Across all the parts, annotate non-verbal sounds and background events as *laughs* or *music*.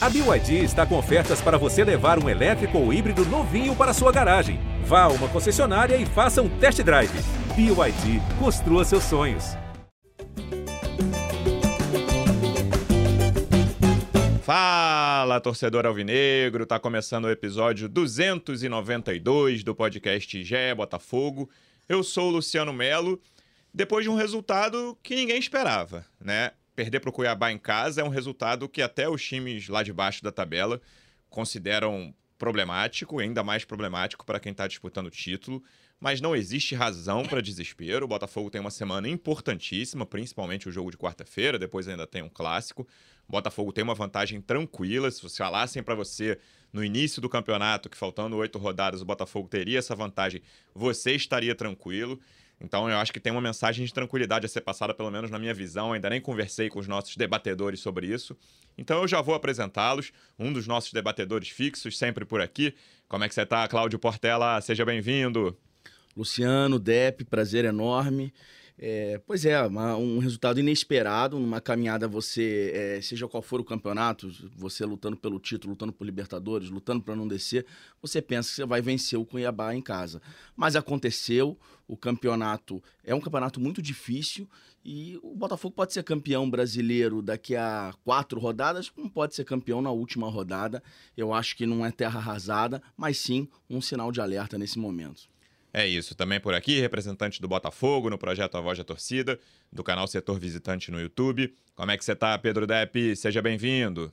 A BYD está com ofertas para você levar um elétrico ou híbrido novinho para sua garagem. Vá a uma concessionária e faça um test drive. BYD, construa seus sonhos. Fala, torcedor alvinegro! Tá começando o episódio 292 do podcast Gé Botafogo. Eu sou o Luciano Melo. Depois de um resultado que ninguém esperava, né? Perder para o Cuiabá em casa é um resultado que até os times lá de baixo da tabela consideram problemático, ainda mais problemático para quem está disputando o título. Mas não existe razão para desespero. O Botafogo tem uma semana importantíssima, principalmente o jogo de quarta-feira, depois ainda tem um clássico. O Botafogo tem uma vantagem tranquila. Se você falassem para você no início do campeonato que faltando oito rodadas o Botafogo teria essa vantagem, você estaria tranquilo. Então eu acho que tem uma mensagem de tranquilidade a ser passada, pelo menos na minha visão. Ainda nem conversei com os nossos debatedores sobre isso. Então eu já vou apresentá-los. Um dos nossos debatedores fixos, sempre por aqui. Como é que você está, Cláudio Portela? Seja bem-vindo. Luciano, Dep, prazer enorme. É, pois é, uma, um resultado inesperado numa caminhada você, é, seja qual for o campeonato, você lutando pelo título, lutando por Libertadores, lutando para não descer, você pensa que você vai vencer o Cuiabá em casa. Mas aconteceu, o campeonato é um campeonato muito difícil e o Botafogo pode ser campeão brasileiro daqui a quatro rodadas, como pode ser campeão na última rodada. Eu acho que não é terra arrasada, mas sim um sinal de alerta nesse momento. É isso, também por aqui, representante do Botafogo no projeto A Voz da Torcida, do canal Setor Visitante no YouTube. Como é que você tá, Pedro Depp? Seja bem-vindo.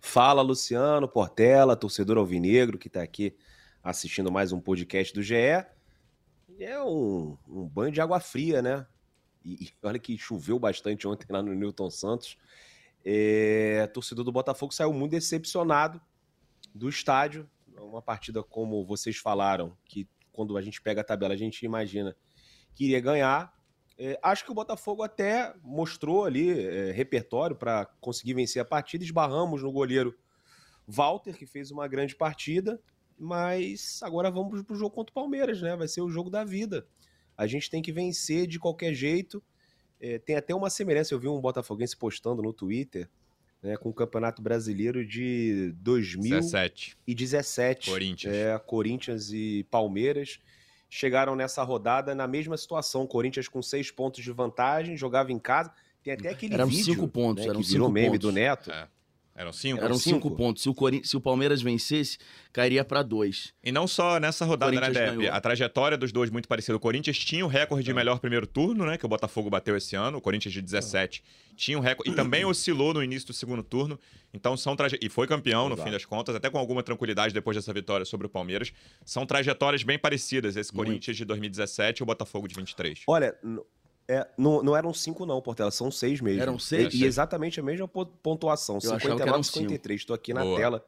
Fala, Luciano, Portela, torcedor alvinegro que está aqui assistindo mais um podcast do GE. É um, um banho de água fria, né? E, e, *laughs* olha que choveu bastante ontem lá no Newton Santos. É, torcedor do Botafogo saiu muito decepcionado do estádio, uma partida como vocês falaram, que quando a gente pega a tabela a gente imagina que iria ganhar. É, acho que o Botafogo até mostrou ali é, repertório para conseguir vencer a partida. Esbarramos no goleiro Walter, que fez uma grande partida, mas agora vamos para o jogo contra o Palmeiras, né? Vai ser o jogo da vida. A gente tem que vencer de qualquer jeito. É, tem até uma semelhança, eu vi um botafoguense postando no Twitter né, com o Campeonato Brasileiro de 2017. 17. Corinthians. É, Corinthians e Palmeiras chegaram nessa rodada na mesma situação. Corinthians com seis pontos de vantagem, jogava em casa. Tem até aquele eram vídeo cinco pontos, né, eram que cinco virou meme pontos. do Neto. É. Eram cinco? Eram cinco, pontos. Se o, Corin... Se o Palmeiras vencesse, cairia para dois. E não só nessa rodada, né, ganhou. A trajetória dos dois muito parecida. O Corinthians tinha o recorde de melhor primeiro turno, né? Que o Botafogo bateu esse ano. O Corinthians de 17 tinha um recorde. E também *clears throat* oscilou no início do segundo turno. Então são traje... E foi campeão, no Exato. fim das contas, até com alguma tranquilidade depois dessa vitória sobre o Palmeiras. São trajetórias bem parecidas. Esse Muito. Corinthians de 2017 e o Botafogo de 23. Olha, é, não, não eram cinco não, Portela, são seis mesmo. Eram seis? E, e exatamente a mesma po- pontuação, Eu achava que 59 eram 53. Estou aqui na Boa. tela.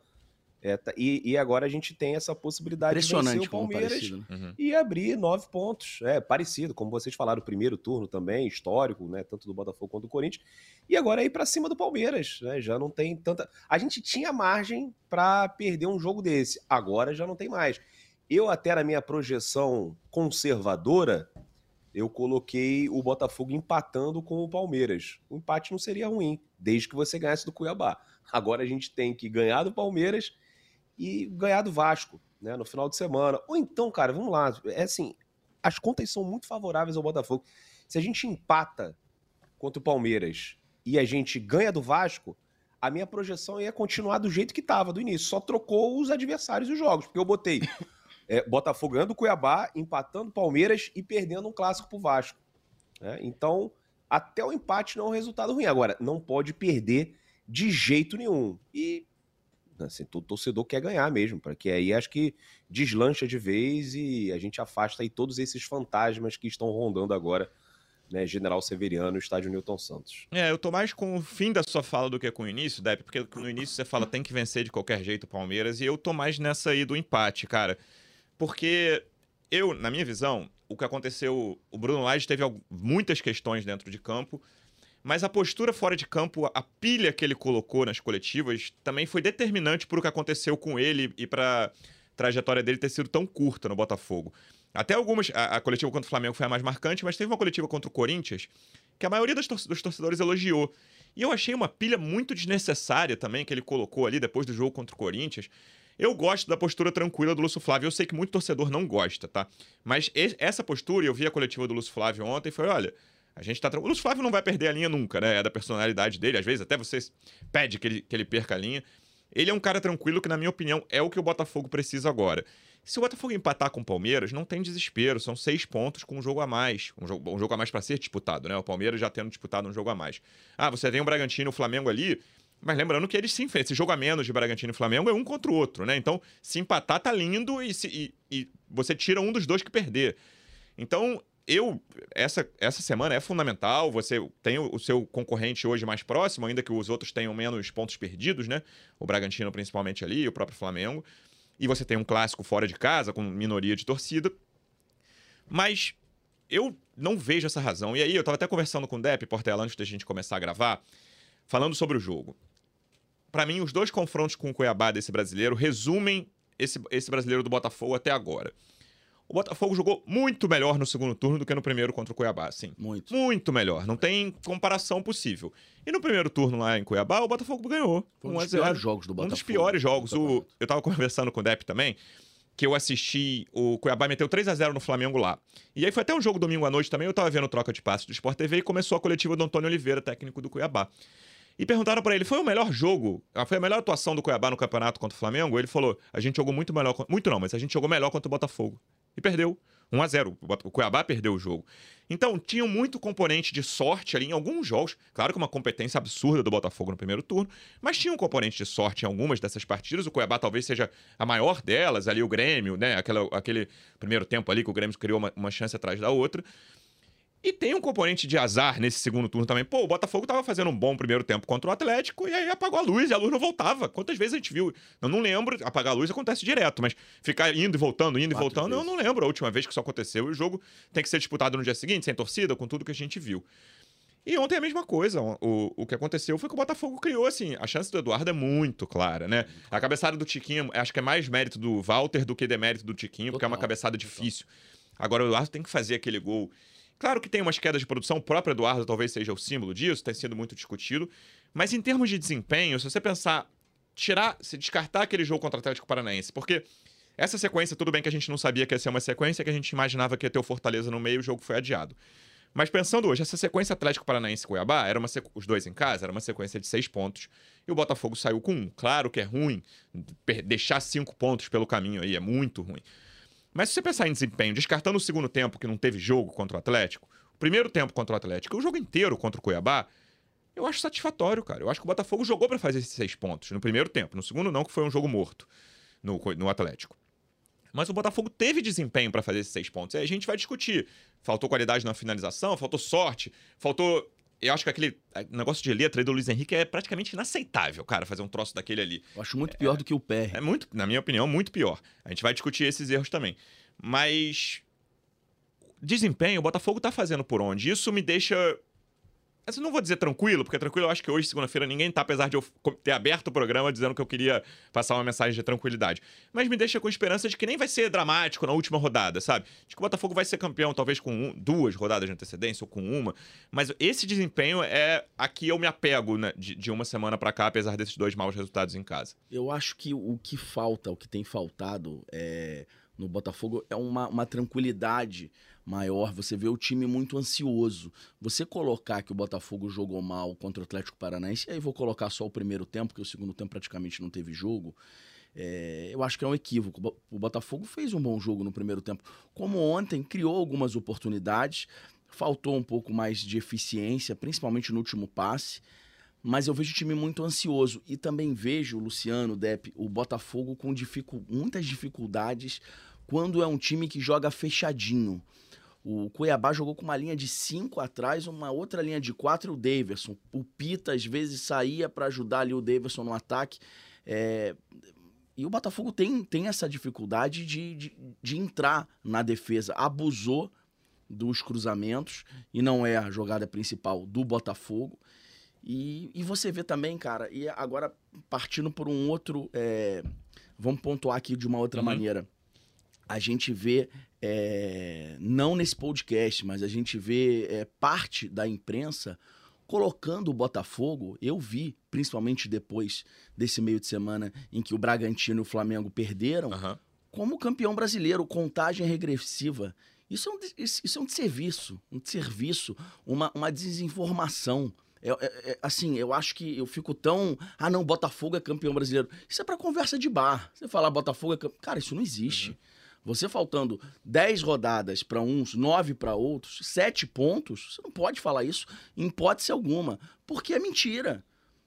É, tá- e, e agora a gente tem essa possibilidade de vencer o Palmeiras parecido. né? Uhum. e abrir nove pontos. É parecido, como vocês falaram, o primeiro turno também, histórico, né? Tanto do Botafogo quanto do Corinthians. E agora é ir para cima do Palmeiras, né? Já não tem tanta. A gente tinha margem para perder um jogo desse, agora já não tem mais. Eu, até na minha projeção conservadora, eu coloquei o Botafogo empatando com o Palmeiras. O empate não seria ruim, desde que você ganhasse do Cuiabá. Agora a gente tem que ganhar do Palmeiras e ganhar do Vasco, né, no final de semana. Ou então, cara, vamos lá, é assim, as contas são muito favoráveis ao Botafogo. Se a gente empata contra o Palmeiras e a gente ganha do Vasco, a minha projeção ia continuar do jeito que estava do início, só trocou os adversários e os jogos, porque eu botei é, Botafogo ganhando o Cuiabá, empatando o Palmeiras e perdendo um clássico pro Vasco. né? Então, até o empate não é um resultado ruim. Agora, não pode perder de jeito nenhum. E assim, todo torcedor quer ganhar mesmo, porque aí acho que deslancha de vez e a gente afasta aí todos esses fantasmas que estão rondando agora, né, General Severiano Estádio Newton Santos. É, eu tô mais com o fim da sua fala do que com o início, Depp, porque no início você fala tem que vencer de qualquer jeito o Palmeiras, e eu tô mais nessa aí do empate, cara. Porque eu, na minha visão, o que aconteceu, o Bruno Lage teve muitas questões dentro de campo, mas a postura fora de campo, a pilha que ele colocou nas coletivas, também foi determinante para o que aconteceu com ele e para trajetória dele ter sido tão curta no Botafogo. Até algumas. A, a coletiva contra o Flamengo foi a mais marcante, mas teve uma coletiva contra o Corinthians que a maioria das tor- dos torcedores elogiou. E eu achei uma pilha muito desnecessária também que ele colocou ali depois do jogo contra o Corinthians. Eu gosto da postura tranquila do Lúcio Flávio. Eu sei que muito torcedor não gosta, tá? Mas essa postura, eu vi a coletiva do Lúcio Flávio ontem foi: olha, a gente tá. O Lúcio Flávio não vai perder a linha nunca, né? É da personalidade dele. Às vezes até você pede que ele, que ele perca a linha. Ele é um cara tranquilo que, na minha opinião, é o que o Botafogo precisa agora. Se o Botafogo empatar com o Palmeiras, não tem desespero. São seis pontos com um jogo a mais. Um jogo, um jogo a mais para ser disputado, né? O Palmeiras já tendo disputado um jogo a mais. Ah, você tem o Bragantino e o Flamengo ali. Mas lembrando que eles se enfrentam. Esse jogo a menos de Bragantino e Flamengo é um contra o outro, né? Então, se empatar, tá lindo e, se, e, e você tira um dos dois que perder. Então, eu essa, essa semana é fundamental. Você tem o, o, seu concorrente hoje mais próximo, ainda que os outros tenham menos pontos perdidos, né? O Bragantino principalmente ali, o próprio Flamengo. E você tem um clássico fora de casa com minoria de torcida. Mas eu não vejo essa razão. E aí eu tava até conversando com o Depp Portela antes da gente começar a gravar, falando sobre o jogo. Para mim, os dois confrontos com o Cuiabá desse brasileiro resumem esse, esse brasileiro do Botafogo até agora. O Botafogo jogou muito melhor no segundo turno do que no primeiro contra o Cuiabá, sim. Muito. Muito melhor. Não tem comparação possível. E no primeiro turno lá em Cuiabá, o Botafogo ganhou. Foi um dos piores jogos do Botafogo. Um dos piores jogos. O, eu tava *laughs* conversando com o Depp também, que eu assisti, o Cuiabá meteu 3 a 0 no Flamengo lá. E aí foi até um jogo domingo à noite também, eu tava vendo troca de passes do Sport TV e começou a coletiva do Antônio Oliveira, técnico do Cuiabá. E perguntaram para ele: foi o melhor jogo? Ah, foi a melhor atuação do Cuiabá no campeonato contra o Flamengo? Ele falou: a gente jogou muito melhor. Muito não, mas a gente jogou melhor contra o Botafogo. E perdeu. 1 a 0 O Cuiabá perdeu o jogo. Então, tinha muito componente de sorte ali em alguns jogos. Claro que uma competência absurda do Botafogo no primeiro turno, mas tinha um componente de sorte em algumas dessas partidas. O Cuiabá talvez seja a maior delas, ali o Grêmio, né? Aquela, aquele primeiro tempo ali que o Grêmio criou uma, uma chance atrás da outra. E tem um componente de azar nesse segundo turno também. Pô, o Botafogo tava fazendo um bom primeiro tempo contra o Atlético e aí apagou a luz e a luz não voltava. Quantas vezes a gente viu? Eu não lembro, apagar a luz acontece direto, mas ficar indo e voltando, indo Quatro e voltando, vezes. eu não lembro a última vez que isso aconteceu. E o jogo tem que ser disputado no dia seguinte, sem torcida, com tudo que a gente viu. E ontem a mesma coisa. O, o que aconteceu foi que o Botafogo criou, assim, a chance do Eduardo é muito clara, né? A cabeçada do Tiquinho, acho que é mais mérito do Walter do que demérito do Tiquinho, total, porque é uma cabeçada difícil. Agora o Eduardo tem que fazer aquele gol Claro que tem umas quedas de produção, o próprio Eduardo talvez seja o símbolo disso, tem sido muito discutido. Mas em termos de desempenho, se você pensar, tirar, se descartar aquele jogo contra o Atlético Paranaense, porque essa sequência, tudo bem que a gente não sabia que ia ser uma sequência, que a gente imaginava que ia ter o Fortaleza no meio o jogo foi adiado. Mas pensando hoje, essa sequência Atlético Paranaense Cuiabá, era uma sequ... os dois em casa, era uma sequência de seis pontos. E o Botafogo saiu com um. Claro que é ruim deixar cinco pontos pelo caminho aí, é muito ruim. Mas se você pensar em desempenho, descartando o segundo tempo que não teve jogo contra o Atlético, o primeiro tempo contra o Atlético, o jogo inteiro contra o Cuiabá, eu acho satisfatório, cara. Eu acho que o Botafogo jogou para fazer esses seis pontos no primeiro tempo. No segundo, não, que foi um jogo morto no, no Atlético. Mas o Botafogo teve desempenho para fazer esses seis pontos. E aí a gente vai discutir. Faltou qualidade na finalização, faltou sorte, faltou eu acho que aquele negócio de letra aí do Luiz Henrique é praticamente inaceitável, cara, fazer um troço daquele ali. Eu acho muito pior é, do que o pé. É muito, na minha opinião, muito pior. A gente vai discutir esses erros também. Mas desempenho, o Botafogo tá fazendo por onde? Isso me deixa eu não vou dizer tranquilo, porque tranquilo eu acho que hoje, segunda-feira, ninguém tá, apesar de eu ter aberto o programa dizendo que eu queria passar uma mensagem de tranquilidade. Mas me deixa com esperança de que nem vai ser dramático na última rodada, sabe? De que o Botafogo vai ser campeão, talvez com um, duas rodadas de antecedência ou com uma. Mas esse desempenho é aqui eu me apego né, de, de uma semana para cá, apesar desses dois maus resultados em casa. Eu acho que o que falta, o que tem faltado é, no Botafogo é uma, uma tranquilidade maior, você vê o time muito ansioso. Você colocar que o Botafogo jogou mal contra o Atlético Paranaense, e aí vou colocar só o primeiro tempo, porque o segundo tempo praticamente não teve jogo. É, eu acho que é um equívoco. O Botafogo fez um bom jogo no primeiro tempo. Como ontem, criou algumas oportunidades, faltou um pouco mais de eficiência, principalmente no último passe. Mas eu vejo o time muito ansioso. E também vejo, Luciano, Depp, o Botafogo com dificu muitas dificuldades quando é um time que joga fechadinho. O Cuiabá jogou com uma linha de cinco atrás, uma outra linha de quatro e o Daverson. O Pita às vezes saía para ajudar ali o Daverson no ataque. É... E o Botafogo tem, tem essa dificuldade de, de, de entrar na defesa. Abusou dos cruzamentos e não é a jogada principal do Botafogo. E, e você vê também, cara, e agora partindo por um outro. É... Vamos pontuar aqui de uma outra uhum. maneira a gente vê, é, não nesse podcast, mas a gente vê é, parte da imprensa colocando o Botafogo, eu vi, principalmente depois desse meio de semana em que o Bragantino e o Flamengo perderam, Aham. como campeão brasileiro, contagem regressiva. Isso é um, isso é um desserviço, um desserviço, uma, uma desinformação. É- é- é- assim, eu acho que eu fico tão. Ah, não, Botafogo é campeão brasileiro. Isso é pra conversa de bar. Você falar Botafogo é campeão. Cara, isso não existe. Você faltando 10 rodadas pra uns, 9 pra outros, 7 pontos, você não pode falar isso em hipótese alguma, porque é mentira.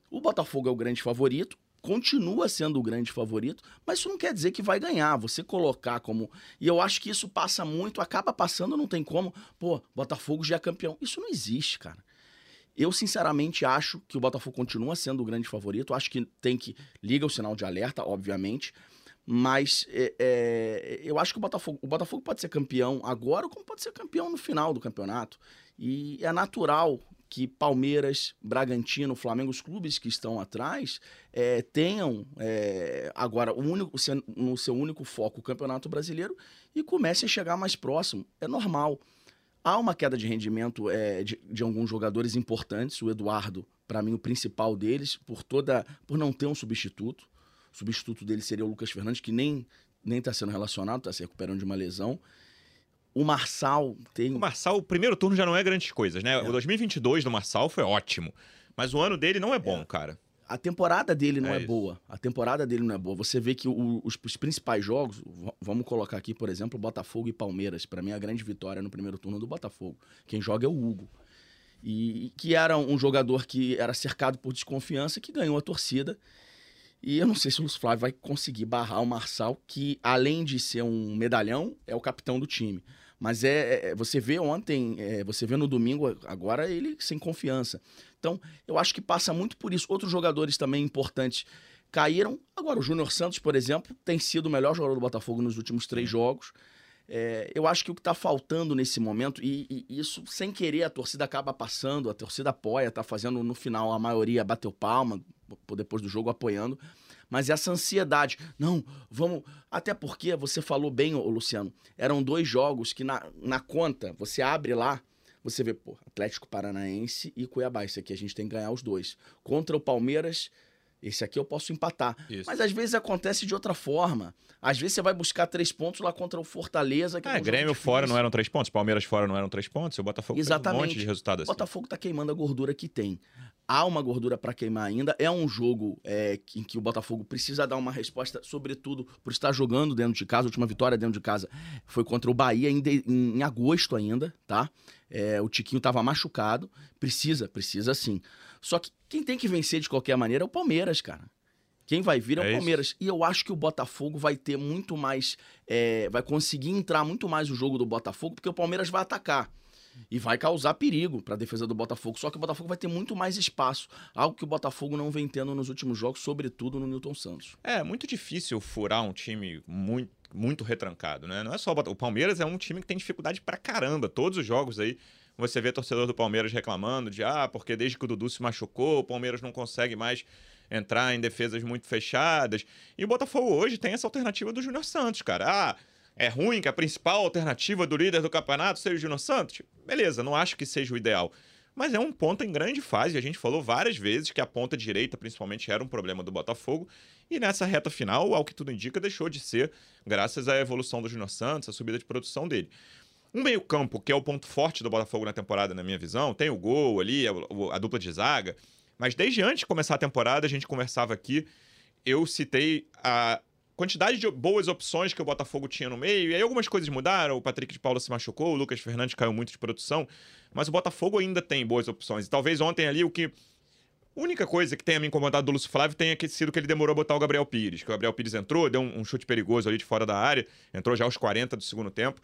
O Botafogo é o grande favorito, continua sendo o grande favorito, mas isso não quer dizer que vai ganhar. Você colocar como. E eu acho que isso passa muito, acaba passando, não tem como. Pô, Botafogo já é campeão. Isso não existe, cara. Eu, sinceramente, acho que o Botafogo continua sendo o grande favorito. Acho que tem que. Liga o sinal de alerta, obviamente. Mas é, é, eu acho que o Botafogo, o Botafogo pode ser campeão agora, como pode ser campeão no final do campeonato. E é natural que Palmeiras, Bragantino, Flamengo, os clubes que estão atrás, é, tenham é, agora o único, no seu único foco o Campeonato Brasileiro e comecem a chegar mais próximo. É normal. Há uma queda de rendimento é, de, de alguns jogadores importantes. O Eduardo, para mim, o principal deles, por toda, por não ter um substituto. O substituto dele seria o Lucas Fernandes, que nem nem está sendo relacionado, está se recuperando de uma lesão. O Marçal tem O Marçal, o primeiro turno já não é grandes coisas, né? É. O 2022 do Marçal foi ótimo. Mas o ano dele não é bom, cara. A temporada dele não É é, boa. A temporada dele não é boa. Você vê que o- os, os principais jogos, vamos colocar aqui, por exemplo, Botafogo e Palmeiras. Para mim, a grande vitória no primeiro turno do Botafogo. Quem joga é o Hugo. E que era um jogador que era cercado por desconfiança, que ganhou a torcida. E eu não sei se o Flávio vai conseguir barrar o Marçal, que além de ser um medalhão, é o capitão do time. Mas é, é- você vê ontem, é, você vê no domingo, agora ele sem confiança. Então, eu acho que passa muito por isso. Outros jogadores também importantes caíram. Agora, o Júnior Santos, por exemplo, tem sido o melhor jogador do Botafogo nos últimos três jogos. É, eu acho que o que está faltando nesse momento, e, e isso sem querer a torcida acaba passando, a torcida apoia, tá fazendo no final, a maioria bateu palma, depois do jogo apoiando, mas essa ansiedade, não, vamos. Até porque você falou bem, ô, Luciano, eram dois jogos que na, na conta, você abre lá, você vê, pô, Atlético Paranaense e Cuiabá. Esse aqui a gente tem que ganhar os dois. Contra o Palmeiras, esse aqui eu posso empatar. Isso. Mas às vezes acontece de outra forma. Às vezes você vai buscar três pontos lá contra o Fortaleza. Que é Ah, um Grêmio fora não eram três pontos, Palmeiras fora não eram três pontos, o Botafogo fez um Exatamente. monte de resultado O assim. Botafogo tá queimando a gordura que tem. Há uma gordura para queimar ainda. É um jogo é, em que o Botafogo precisa dar uma resposta, sobretudo por estar jogando dentro de casa. A última vitória dentro de casa foi contra o Bahia em, de- em- em agosto ainda, tá? É, o Tiquinho tava machucado. Precisa, precisa sim. Só que quem tem que vencer de qualquer maneira é o Palmeiras, cara. Quem vai vir é o É isso. Palmeiras. E eu acho que o Botafogo vai ter muito mais. é, vai conseguir entrar muito mais o jogo do Botafogo, porque o Palmeiras vai atacar. E vai causar perigo para a defesa do Botafogo. Só que o Botafogo vai ter muito mais espaço. Algo que o Botafogo não vem tendo nos últimos jogos, sobretudo no Newton Santos. É muito difícil furar um time muito, muito retrancado, né? Não é só o Bota- o Palmeiras é um time que tem dificuldade pra caramba. Todos os jogos aí você vê torcedor do Palmeiras reclamando de ah, porque desde que o Dudu se machucou, o Palmeiras não consegue mais entrar em defesas muito fechadas. E o Botafogo hoje tem essa alternativa do Júnior Santos, cara. Ah, é ruim que a principal alternativa do líder do campeonato seja o Júnior Santos? Beleza, não acho que seja o ideal. Mas é um ponto em grande fase. A gente falou várias vezes que a ponta direita, principalmente, era um problema do Botafogo. E nessa reta final, ao que tudo indica, deixou de ser, graças à evolução do Júnior Santos, à subida de produção dele. Um meio-campo, que é o ponto forte do Botafogo na temporada, na minha visão, tem o gol ali, a, a dupla de zaga. Mas desde antes de começar a temporada, a gente conversava aqui, eu citei a quantidade de boas opções que o Botafogo tinha no meio, e aí algumas coisas mudaram, o Patrick de Paula se machucou, o Lucas Fernandes caiu muito de produção, mas o Botafogo ainda tem boas opções. E talvez ontem ali o que. Única coisa que tenha me incomodado do Lúcio Flávio tenha sido que ele demorou a botar o Gabriel Pires. Que o Gabriel Pires entrou, deu um, um chute perigoso ali de fora da área, entrou já aos 40 do segundo tempo.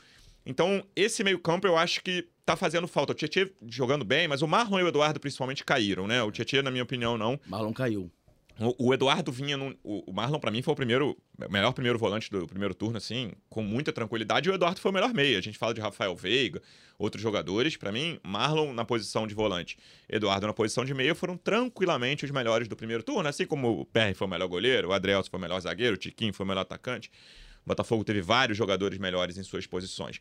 Então, esse meio-campo eu acho que tá fazendo falta. O Tietchan jogando bem, mas o Marlon e o Eduardo principalmente caíram, né? O Tietchan, na minha opinião, não. Marlon caiu. O, o Eduardo vinha num, o, Marlon, pra mim, foi o primeiro, o melhor primeiro volante do primeiro turno, assim, com muita tranquilidade. E o Eduardo foi o melhor meia. A gente fala de Rafael Veiga, outros jogadores. Pra mim, Marlon na posição de volante, Eduardo na posição de meia foram tranquilamente os melhores do primeiro turno. Assim como o Perry foi o melhor goleiro, o Adrielson foi o melhor zagueiro, o Tiquinho foi o melhor atacante. Botafogo teve vários jogadores melhores em suas posições.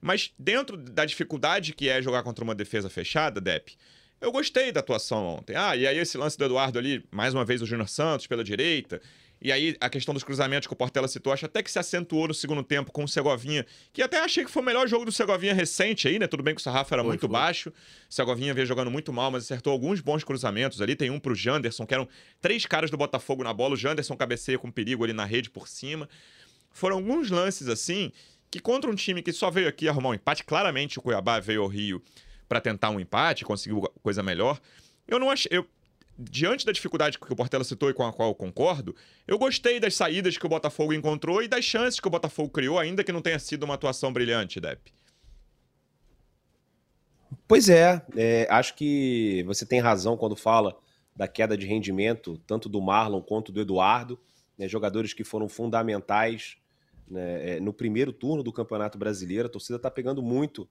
Mas dentro da dificuldade que é jogar contra uma defesa fechada, Depp, Eu gostei da atuação ontem. Ah, e aí esse lance do Eduardo ali, mais uma vez o Júnior Santos pela direita. E aí a questão dos cruzamentos que o Portela citou, acho até que se acentuou no segundo tempo com o Segovinha, que até achei que foi o melhor jogo do Segovinha recente aí, né? Tudo bem que o sarrafo era Foi, muito foi. baixo. O Segovinha veio jogando muito mal, mas acertou alguns bons cruzamentos ali. Tem um pro Janderson, que eram três caras do Botafogo na bola. O Janderson cabeceia com perigo ali na rede por cima. Foram alguns lances assim que contra um time que só veio aqui arrumar um empate, claramente o Cuiabá veio ao Rio para tentar um empate, conseguiu coisa melhor. Eu não achei. Eu, diante da dificuldade que o Portela citou e com a qual eu concordo, eu gostei das saídas que o Botafogo encontrou e das chances que o Botafogo criou, ainda que não tenha sido uma atuação brilhante, Depp. Pois é, é, acho que você tem razão quando fala da queda de rendimento, tanto do Marlon quanto do Eduardo, né, jogadores que foram fundamentais né, é, no primeiro turno do Campeonato Brasileiro. A torcida está pegando muito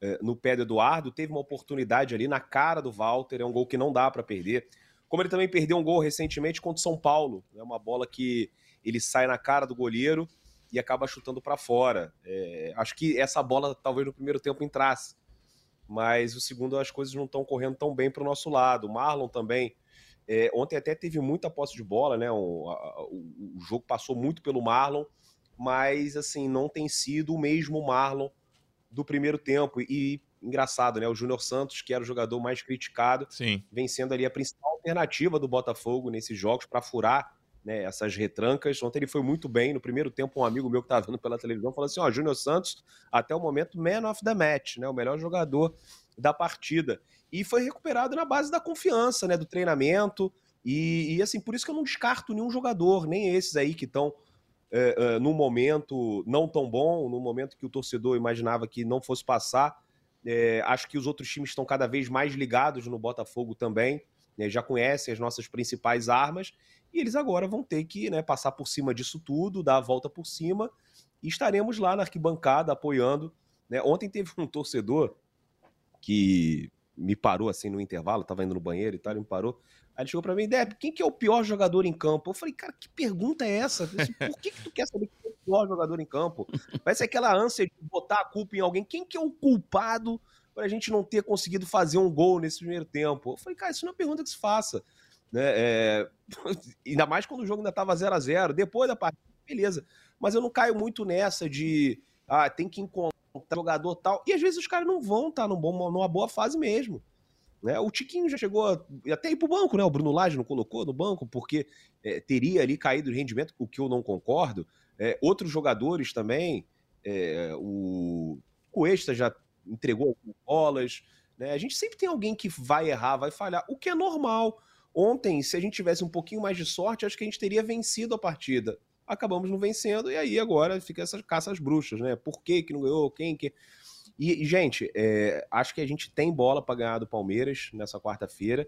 é, no pé do Eduardo, teve uma oportunidade ali na cara do Walter, é um gol que não dá para perder. Como ele também perdeu um gol recentemente contra o São Paulo, é né, uma bola que ele sai na cara do goleiro e acaba chutando para fora. É, acho que essa bola talvez no primeiro tempo entrasse mas o segundo as coisas não estão correndo tão bem para o nosso lado. O Marlon também. É, ontem até teve muita posse de bola, né? O, a, o, o, jogo passou muito pelo Marlon, mas assim, não tem sido o mesmo Marlon do primeiro tempo. E engraçado, né? O Júnior Santos, que era o jogador mais criticado, Sim. vem sendo ali a principal alternativa do Botafogo nesses jogos para furar né, essas retrancas. Ontem ele foi muito bem. No primeiro tempo, um amigo meu que estava vendo pela televisão falou assim: ó, Júnior Santos, até o momento, man of the match, né? O melhor jogador da partida. E foi recuperado na base da confiança, né? Do treinamento. E, e assim, por isso que eu não descarto nenhum jogador, nem esses aí que estão. É, é, num momento não tão bom, num momento que o torcedor imaginava que não fosse passar. É, acho que os outros times estão cada vez mais ligados no Botafogo também, né, já conhecem as nossas principais armas e eles agora vão ter que né, passar por cima disso tudo, dar a volta por cima, e estaremos lá na arquibancada apoiando. Né? Ontem teve um torcedor que me parou assim no intervalo, estava indo no banheiro e tal, ele me parou. Aí ele chegou para mim, Deb, quem que é o pior jogador em campo? Eu falei, cara, que pergunta é essa? Assim, Por que, que tu quer saber quem é o pior jogador em campo? Parece aquela ânsia de botar a culpa em alguém. Quem que é o culpado para a gente não ter conseguido fazer um gol nesse primeiro tempo? Eu falei, cara, isso não é uma pergunta que se faça. Né? É... *laughs* ainda mais quando o jogo ainda estava 0 a 0 Depois da partida, beleza. Mas eu não caio muito nessa de ah, tem que encontrar jogador tal. E às vezes os caras não vão estar tá numa boa fase mesmo. Né? O Tiquinho já chegou a, até ir pro banco, né? O Bruno Lage não colocou no banco, porque é, teria ali caído de rendimento, o que eu não concordo. É, outros jogadores também, é, o Cuesta já entregou bolas. Né? A gente sempre tem alguém que vai errar, vai falhar, o que é normal. Ontem, se a gente tivesse um pouquinho mais de sorte, acho que a gente teria vencido a partida. Acabamos não vencendo, e aí agora fica essa caça às bruxas, né? Por que, que não ganhou? Quem que. E, gente, é, acho que a gente tem bola para ganhar do Palmeiras nessa quarta-feira.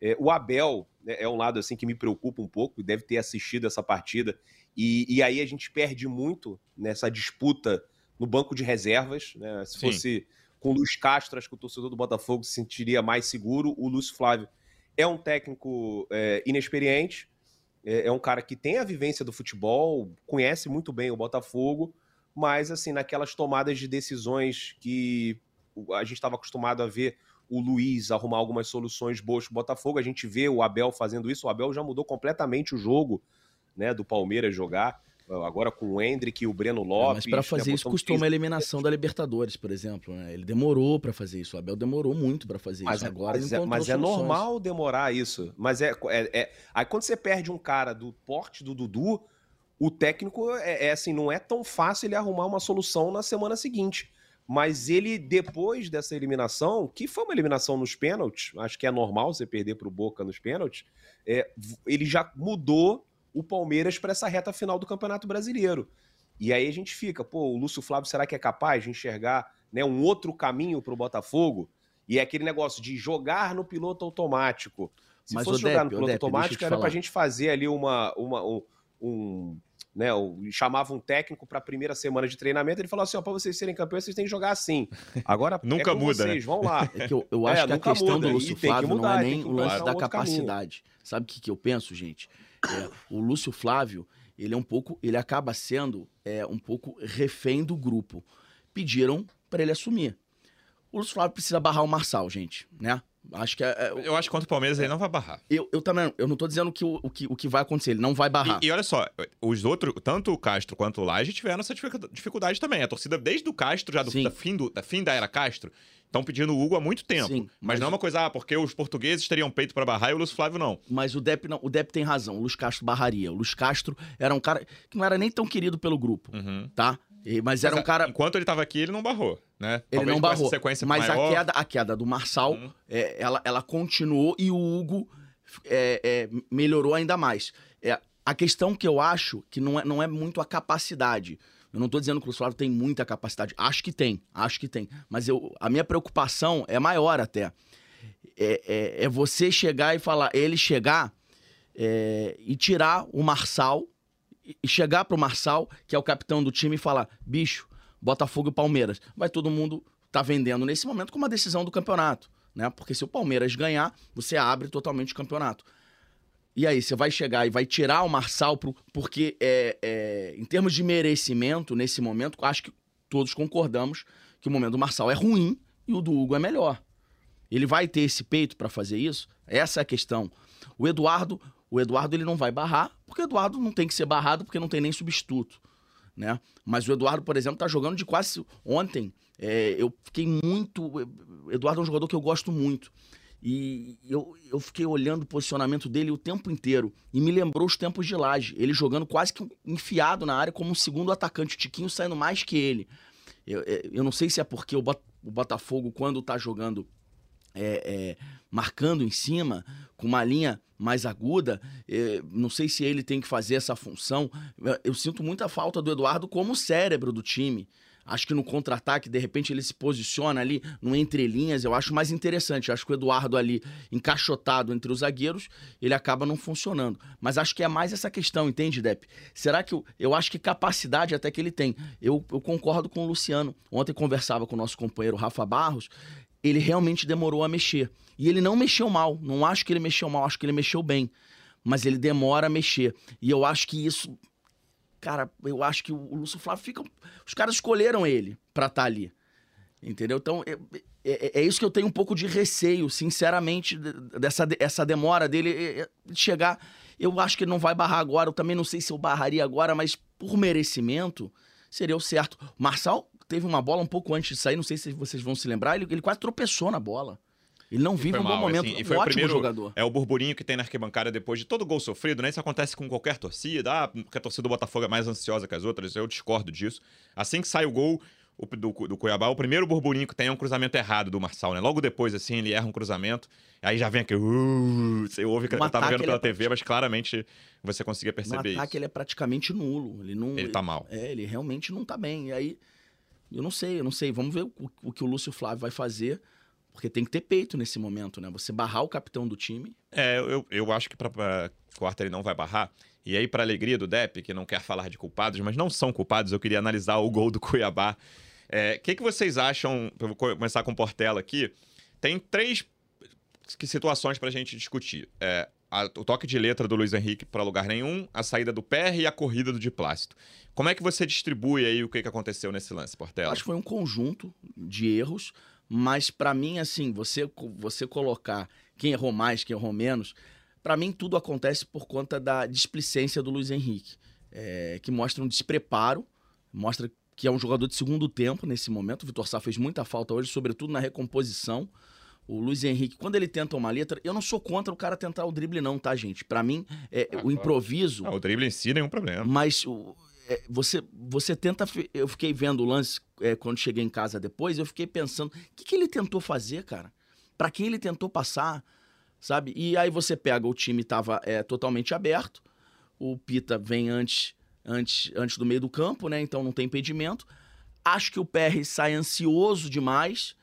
É, o Abel né, é um lado assim que me preocupa um pouco, deve ter assistido essa partida. E, e aí a gente perde muito nessa disputa no banco de reservas. Né? Se Sim. fosse com o Luiz Castro, acho que o torcedor do Botafogo se sentiria mais seguro. O Lúcio Flávio é um técnico é, inexperiente, é, é, um cara que tem a vivência do futebol, conhece muito bem o Botafogo, mas assim, naquelas tomadas de decisões que a gente estava acostumado a ver o Luiz arrumar algumas soluções boas para o Botafogo, a gente vê o Abel fazendo isso, o Abel já mudou completamente o jogo né, do Palmeiras jogar agora com o Hendrick e o Breno Lopes. É, mas para fazer né, isso custou uma eliminação da Libertadores, por exemplo. Né? Ele demorou para fazer isso. O Abel demorou muito para fazer mas isso. É, agora mas, é, mas é, normal demorar isso. Mas é, é, é, Aí quando você perde um cara do porte do Dudu, o técnico é, é assim, não é tão fácil ele arrumar uma solução na semana seguinte. Mas ele, depois dessa eliminação, que foi uma eliminação nos pênaltis, acho que é normal você perder para o Boca nos pênaltis, é, ele já mudou o Palmeiras para essa reta final do Campeonato Brasileiro. E aí a gente fica, pô, o Lúcio Flávio será que é capaz de enxergar né, um outro caminho para o Botafogo? E é aquele negócio de jogar no piloto automático. Se Mas, fosse Odep, jogar no piloto Odep, automático, era para a gente fazer ali uma, uma um, um né, chamava um técnico para a primeira semana de treinamento, ele falou assim, ó, para vocês serem campeões, vocês têm que jogar assim. Agora *laughs* nunca é muda, vocês, né? vão lá. É que eu, eu acho É, que a questão muda, do Lúcio Flávio mudar, não é nem o lance mudar da outro caminho. capacidade. Sabe o que, que eu penso, gente? É, o Lúcio Flávio, ele é um pouco, ele acaba sendo é, um pouco refém do grupo. Pediram para ele assumir. O Lúcio Flávio precisa barrar o Marçal, gente, né? Acho que é, é, Eu acho que contra o Palmeiras ele não vai barrar. eu, eu também. Eu não tô dizendo que o, o que o que vai acontecer. Ele não vai barrar. E, e olha só, os outros, tanto o Castro quanto o Laje tiveram essa dificu- dificuldade também. A torcida, desde o Castro, já do da fim, do, da fim da era Castro, estão pedindo o Hugo há muito tempo. Sim, mas, mas- não é uma coisa, ah, porque os portugueses teriam peito pra barrar e o Lúcio Flávio não. Mas o Depp não, o Depp tem razão. O Luiz Castro barraria. O Luiz Castro era um cara que não era nem tão querido pelo grupo, Uhum. tá? E- Mas era Mas, um cara. Enquanto ele tava aqui, ele não barrou, né? Ele Talvez não barrou. sequência Mas maior, a queda, a queda do Marçal, Uhum. é, ela, ela continuou e o Hugo é, é, melhorou ainda mais. É, a questão que eu acho que não é, não é muito a capacidade. Eu não tô dizendo que o Luiz Flávio tem muita capacidade. Acho que tem, acho que tem. Mas eu, a minha preocupação é maior até. É, é- é você chegar e falar, ele chegar é, e tirar o Marçal e- chegar pro Marçal, que é o capitão do time, e falar: bicho, Botafogo e Palmeiras. Vai todo mundo tá vendendo nesse momento com uma decisão do campeonato, né? Porque se o Palmeiras ganhar, você abre totalmente o campeonato. E aí, você vai chegar e vai tirar o Marçal pro, porque, é, é, em termos de merecimento, nesse momento, acho que todos concordamos que o momento do Marçal é ruim e o do Hugo é melhor. Ele vai ter esse peito pra fazer isso? Essa é a questão. O Eduardo, o Eduardo ele não vai barrar, porque o Eduardo não tem que ser barrado porque não tem nem substituto, né? Mas o Eduardo, por exemplo, tá jogando de quase ontem. é, eu fiquei muito. Eduardo é um jogador que eu gosto muito. E eu, eu fiquei olhando o posicionamento dele o tempo inteiro. E me lembrou os tempos de Laje. Ele jogando quase que enfiado na área como um segundo atacante. O Tiquinho saindo mais que ele. Eu, é, eu não sei se é porque o Bot- o Botafogo, quando tá jogando é, é, marcando em cima, com uma linha mais aguda. é, não sei se ele tem que fazer essa função. Eu, sinto muita falta do Eduardo como cérebro do time. Acho que no contra-ataque, de repente, ele se posiciona ali no entrelinhas. Eu acho mais interessante. Acho que o Eduardo ali, encaixotado entre os zagueiros, ele acaba não funcionando. Mas acho que é mais essa questão, entende, Depp? Será que. Eu, eu acho que capacidade até que ele tem. Eu, eu concordo com o Luciano. Ontem conversava com o nosso companheiro Rafa Barros ele realmente demorou a mexer. E ele não mexeu mal. Não acho que ele mexeu mal, acho que ele mexeu bem. Mas ele demora a mexer. E eu acho que isso. Cara, eu acho que o Lúcio Flávio fica. Os caras escolheram ele pra estar ali. Entendeu? Então, é, é- é isso que eu tenho um pouco de receio, sinceramente, de- dessa de- essa demora dele é, é, de chegar. Eu acho que ele não vai barrar agora. Eu também não sei se eu barraria agora, mas por merecimento, seria o certo. Marçal teve uma bola um pouco antes de sair, não sei se vocês vão se lembrar, ele, ele quase tropeçou na bola. Ele não vive foi um bom mal, momento. assim, e um foi o primeiro- jogador. É o burburinho que tem na arquibancada depois de todo gol sofrido, né? Isso acontece com qualquer torcida. Ah, porque a torcida do Botafogo é mais ansiosa que as outras. Eu discordo disso. Assim que sai o gol o- do, do Cuiabá, o primeiro burburinho que tem é um cruzamento errado do Marçal, né? Logo depois, assim, ele erra um cruzamento. Aí já vem aquele. Uh, você ouve que No eu tava vendo ele pela é TV, mas claramente você conseguia No perceber ataque isso. ele é praticamente nulo. Ele não. Ele tá mal. É, ele realmente não tá bem. E aí, eu não sei, eu não sei. Vamos ver o, o que o Lúcio Flávio vai fazer. Porque tem que ter peito nesse momento, né? Você barrar o capitão do time. É, eu, eu acho que pra quarta ele não vai barrar. E aí, pra alegria do Depp, que não quer falar de culpados, mas não são culpados, eu queria analisar o gol do Cuiabá. O que, que vocês acham? Eu vou co- começar com o Portela aqui. Tem três situações pra gente discutir. É, a- o toque de letra do Luiz Henrique para lugar nenhum, a saída do PR e a corrida do Diplácito. Como é que você distribui aí o que, que aconteceu nesse lance, Portela? Acho que foi um conjunto de erros, mas pra mim, assim, você, você colocar quem errou mais, quem errou menos, pra mim tudo acontece por conta da displicência do Luiz Henrique, é, que mostra um despreparo, mostra que é um jogador de segundo tempo nesse momento. O Vitor Sá fez muita falta hoje, sobretudo na recomposição. O Luiz Henrique, quando ele tenta uma letra, eu não sou contra o cara tentar o drible, não, tá, gente? Pra mim, é, Ah, o improviso. Ah, o drible em si, nenhum problema. Mas o- é, você, você tenta. Eu fiquei vendo o lance é, quando cheguei em casa depois, eu fiquei pensando: o que, que ele tentou fazer, cara? Pra quem ele tentou passar, sabe? E aí você pega, o time tava é, totalmente aberto, o Pita vem antes, antes, antes do meio do campo, né? Então não tem impedimento. Acho que o PR sai ansioso demais.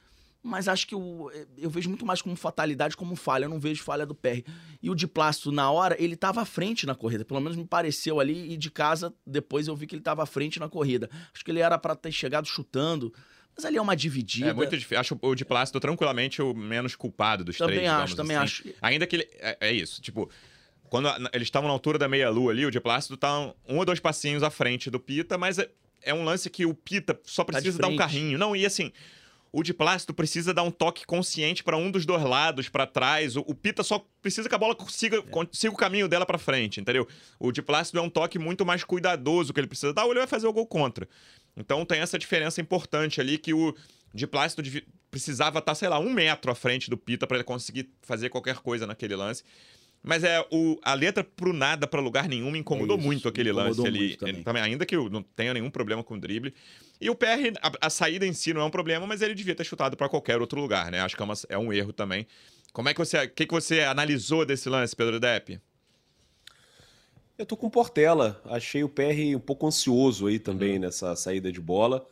Mas acho que o, eu vejo muito mais como fatalidade, como falha. Eu não vejo falha do PR. E o de Plácido, na hora, ele estava à frente na corrida. Pelo menos me pareceu ali. E de casa, depois eu vi que ele estava à frente na corrida. Acho que ele era para ter chegado chutando. Mas ali é uma dividida. É muito difícil. Acho o de Plácido tranquilamente o menos culpado dos Também três. acho, digamos também assim. acho. Ainda que ele. É, é isso. Tipo, quando a- eles estavam na altura da meia-lua ali, o de Plácido tá um ou dois passinhos à frente do Pita, mas é, é um lance que o Pita só Tá precisa dar um carrinho. Não, e assim. O de plástico precisa dar um toque consciente para um dos dois lados, para trás. O, o, Pita só precisa que a bola consiga, consiga o caminho dela para frente, entendeu? O de plástico é um toque muito mais cuidadoso que ele precisa dar, ou ele vai fazer o gol contra. Então tem essa diferença importante ali que o de plástico precisava estar, tá, sei lá, um metro à frente do Pita para ele conseguir fazer qualquer coisa naquele lance. Mas é o, a letra pro nada, para lugar nenhum, me incomodou é muito aquele lance ali. Também. também. Ainda que eu não tenha nenhum problema com o drible. E o PR, a, a, saída em si não é um problema, mas ele devia ter chutado para qualquer outro lugar, né? Acho que é, uma, é um erro também. Como é que você. O que, que você analisou desse lance, Pedro Depp? Eu tô com Portela. Achei o PR um pouco ansioso aí também uhum. nessa saída de bola.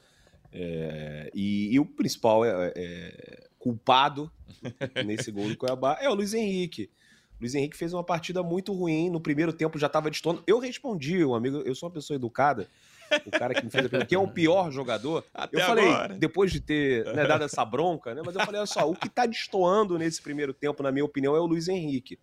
É, e, e, o principal é, é, culpado *laughs* nesse gol do Cuiabá é o Luiz Henrique. Luiz Henrique fez uma partida muito ruim. No primeiro tempo já estava destoando. Eu respondi, um amigo, eu sou uma pessoa educada. O cara que me fez a pergunta, quem é o pior jogador? Até eu falei, agora. depois de ter né, dado essa bronca, né? Mas eu falei, olha só, o que está destoando nesse primeiro tempo, na minha opinião, é o Luiz Henrique.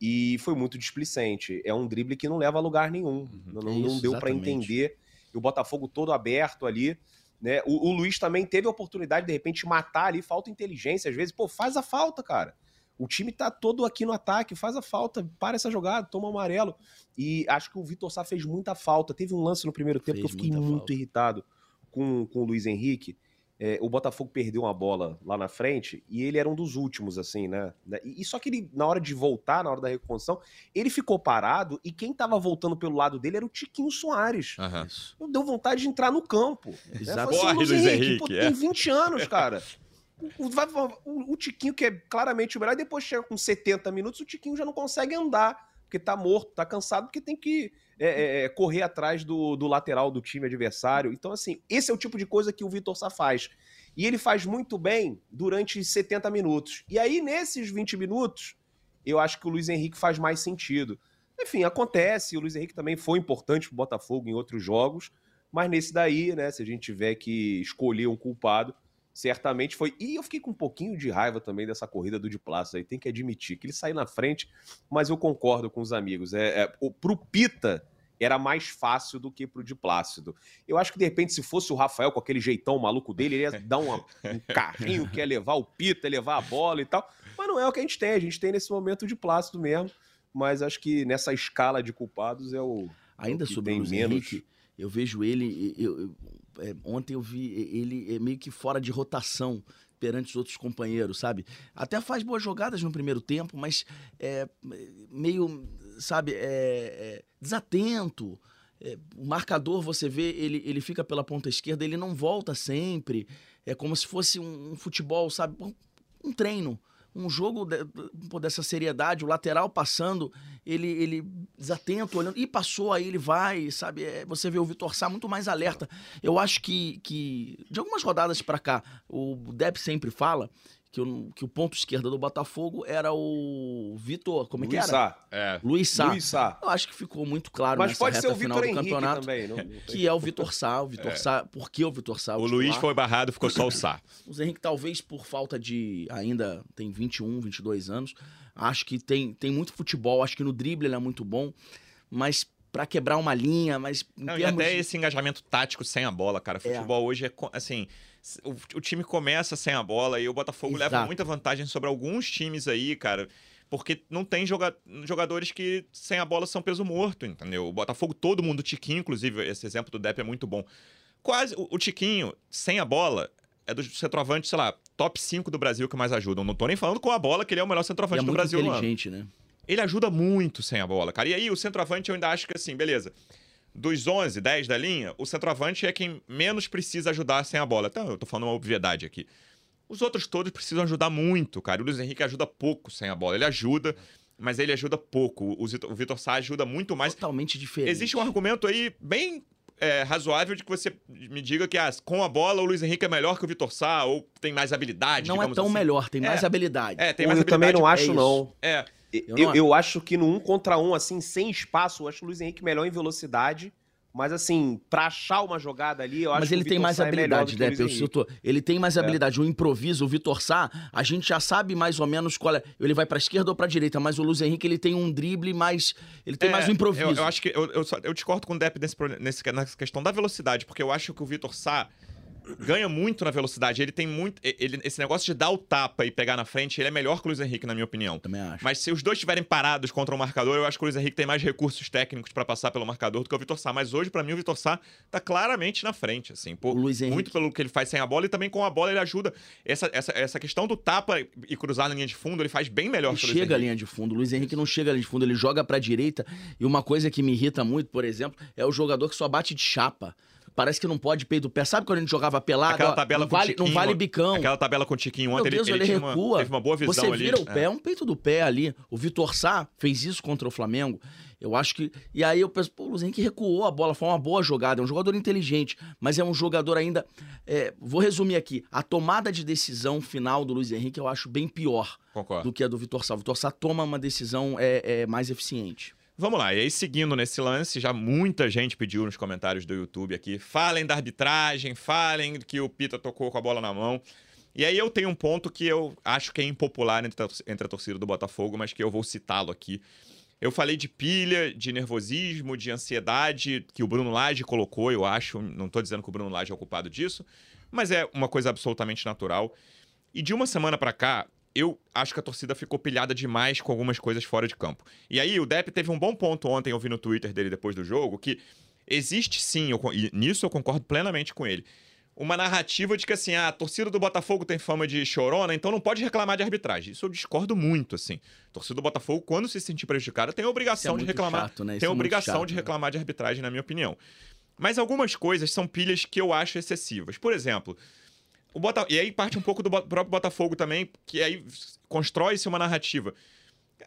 E foi muito displicente. É um drible que não leva a lugar nenhum. Uhum. Não, não, Isso, não deu para entender. E o Botafogo todo aberto ali. Né? O, o Luiz também teve a oportunidade, de repente, matar ali, falta inteligência. Às vezes, pô, faz a falta, cara. O time tá todo aqui no ataque, faz a falta, para essa jogada, toma o amarelo. E acho que o Vitor Sá fez muita falta. Teve um lance no primeiro tempo fez que eu fiquei muito falta. irritado com, com o Luiz Henrique. É, o Botafogo perdeu uma bola lá na frente e ele era um dos últimos, assim, né? E, e, só que ele, na hora de voltar, na hora da reconstrução, ele ficou parado e quem tava voltando pelo lado dele era o Tiquinho Soares. Uhum. Deu vontade de entrar no campo. Exato. Né? Assim, Luiz Henrique, Henrique pô, é. tem 20 anos, cara. *laughs* O, o, o, Tiquinho, que é claramente o melhor, depois chega com 70 minutos, o Tiquinho já não consegue andar, porque tá morto, tá cansado, porque tem que é, é, é, correr atrás do, do lateral do time adversário. Então, assim, esse é o tipo de coisa que o Vitor Sá faz. E ele faz muito bem durante 70 minutos. E aí, nesses 20 minutos, eu acho que o Luiz Henrique faz mais sentido. Enfim, acontece, o Luiz Henrique também foi importante pro Botafogo em outros jogos, mas nesse daí, né, se a gente tiver que escolher um culpado, certamente foi. E eu fiquei com um pouquinho de raiva também dessa corrida do de Plácido aí, tem que admitir que ele saiu na frente, mas eu concordo com os amigos. É, é, o, pro Pita era mais fácil do que pro de Plácido. Eu acho que de repente, se fosse o Rafael com aquele jeitão maluco dele, ele ia *laughs* dar uma, um carrinho que ia levar o Pita, levar a bola e tal. Mas não é o que a gente tem, a gente tem nesse momento de Plácido mesmo. Mas acho que nessa escala de culpados é o. Ainda é o sobre o Luiz menos... Henrique, eu vejo ele. Eu, eu, é, ontem eu vi ele é meio que fora de rotação perante os outros companheiros, sabe? Até faz boas jogadas no primeiro tempo, mas é meio, sabe, é, é desatento. É, o marcador, você vê, ele, ele fica pela ponta esquerda, ele não volta sempre. É como se fosse um, um futebol, sabe? Um treino um jogo de, dessa seriedade, o lateral passando, ele, ele desatento, olhando, e passou, aí ele vai, sabe? É, você vê o Vitor Sá muito mais alerta. Eu acho que, que de algumas rodadas para cá, o Depp sempre fala que o, que o ponto esquerda do Botafogo era o Vitor, como é que era? Sá. É. Luiz Sá. Luiz Sá. Eu acho que ficou muito claro Mas nessa pode reta ser o final Vitor do Henrique campeonato. Também, não, não *laughs* que é o Vitor Sá. O Vitor é. Sá. Por que o Vitor Sá? O, o Luiz foi barrado, ficou só o Sá. *laughs* o Henrique, talvez por falta de. Ainda tem 21, 22 anos. Acho que tem, tem muito futebol. Acho que no drible ele é muito bom. Mas para quebrar uma linha, mas. Não, e até de... esse engajamento tático sem a bola, cara. É. Futebol é. hoje é assim o, o, time começa sem a bola e o Botafogo Exato. leva muita vantagem sobre alguns times aí, cara. Porque não tem joga jogadores que sem a bola são peso morto, entendeu? O Botafogo, todo mundo, o Tiquinho, inclusive, esse exemplo do Depp é muito bom. Quase, o, o Tiquinho, sem a bola, é do centroavante, sei lá, top 5 do Brasil que mais ajudam. Não tô nem falando com a bola, que ele é o melhor centroavante é do Brasil. inteligente, né? Ele ajuda muito sem a bola, cara. E aí, o centroavante eu ainda acho que assim, beleza dos 11, 10 da linha, o centroavante é quem menos precisa ajudar sem a bola. Então, eu tô falando uma obviedade aqui. Os outros todos precisam ajudar muito, cara. O Luiz Henrique ajuda pouco sem a bola. Ele ajuda, mas ele ajuda pouco. O Vitor Sá ajuda muito mais. Totalmente diferente. Existe um argumento aí bem é, razoável de que você me diga que ah, com a bola o Luiz Henrique é melhor que o Vitor Sá ou tem mais habilidade. Não é tão assim. melhor, tem mais é. habilidade. É, tem mais eu habilidade. também não acho, é não. É. Eu, eu, eu, acho que no um contra um, assim, sem espaço, eu acho o Luiz Henrique melhor em velocidade mas assim, pra achar uma jogada ali, eu Mas acho ele que tem mais é habilidade, Depp, eu cito. Ele tem mais é. habilidade. O improviso, o Vitor Sá, a gente já sabe mais ou menos qual é. Ele vai pra esquerda ou pra direita, mas o Luiz Henrique ele tem um drible mais. Ele tem é, mais um improviso. Eu, eu acho que. Eu, eu, eu, discordo com o Depp nesse, nesse, nessa questão da velocidade, porque eu acho que o Vitor Sá ganha muito na velocidade. Ele tem muito. Ele, esse negócio de dar o tapa e pegar na frente, ele é melhor que o Luiz Henrique, na minha opinião. Também acho. Mas se os dois estiverem parados contra o marcador, eu acho que o Luiz Henrique tem mais recursos técnicos para passar pelo marcador do que o Vitor Sá. Mas hoje, para mim, o Vitor Sá tá claramente na frente, assim. Por, O Luiz Henrique- Muito pelo que ele faz sem a bola e também com a bola ele ajuda. Essa, essa, essa questão do tapa e cruzar na linha de fundo, ele faz bem melhor Ele que o Luiz chega Henrique. linha de fundo. O Luiz Henrique não chega à linha de fundo, ele joga pra direita. E uma coisa que me irrita muito, por exemplo, é o jogador que só bate de chapa. Parece que não pode peito do pé. Sabe quando a gente jogava pelado? Aquela tabela não com vale, não vale bicão. Aquela tabela com o Tiquinho Meu ontem, Deus, ele, ele, ele uma- recua. teve uma boa visão Você ali. vira o pé, é um peito do pé ali. O Vitor Sá fez isso contra o Flamengo. Eu acho que. E aí eu penso, pô, o Luiz Henrique recuou a bola, foi uma boa jogada. É um jogador inteligente, mas é um jogador ainda. é, vou resumir aqui. A tomada de decisão final do Luiz Henrique eu acho bem pior Concordo. do que a do Vitor Sá. O Vitor Sá toma uma decisão é, é, mais eficiente. Vamos lá, e aí seguindo nesse lance, já muita gente pediu nos comentários do YouTube aqui, falem da arbitragem, falem que o Pita tocou com a bola na mão. E aí eu tenho um ponto que eu acho que é impopular entre a, entre a torcida do Botafogo, mas que eu vou citá-lo aqui. Eu falei de pilha, de nervosismo, de ansiedade, que o Bruno Lage colocou, eu acho. Não estou dizendo que o Bruno Lage é o culpado disso, mas é uma coisa absolutamente natural. E de uma semana pra cá, eu acho que a torcida ficou pilhada demais com algumas coisas fora de campo. E aí o Depp teve um bom ponto ontem, eu vi no Twitter dele depois do jogo, que existe sim, eu e nisso eu concordo plenamente com ele, uma narrativa de que assim, ah, a torcida do Botafogo tem fama de chorona, então não pode reclamar de arbitragem. Isso eu discordo muito, assim. A torcida do Botafogo, quando se sentir prejudicada, tem a obrigação é de reclamar. chato, né? Tem a é obrigação chato, de né? reclamar de arbitragem, na minha opinião. Mas algumas coisas são pilhas que eu acho excessivas. Por exemplo, o Bota... e aí parte um pouco do próprio Botafogo também, que aí constrói-se uma narrativa.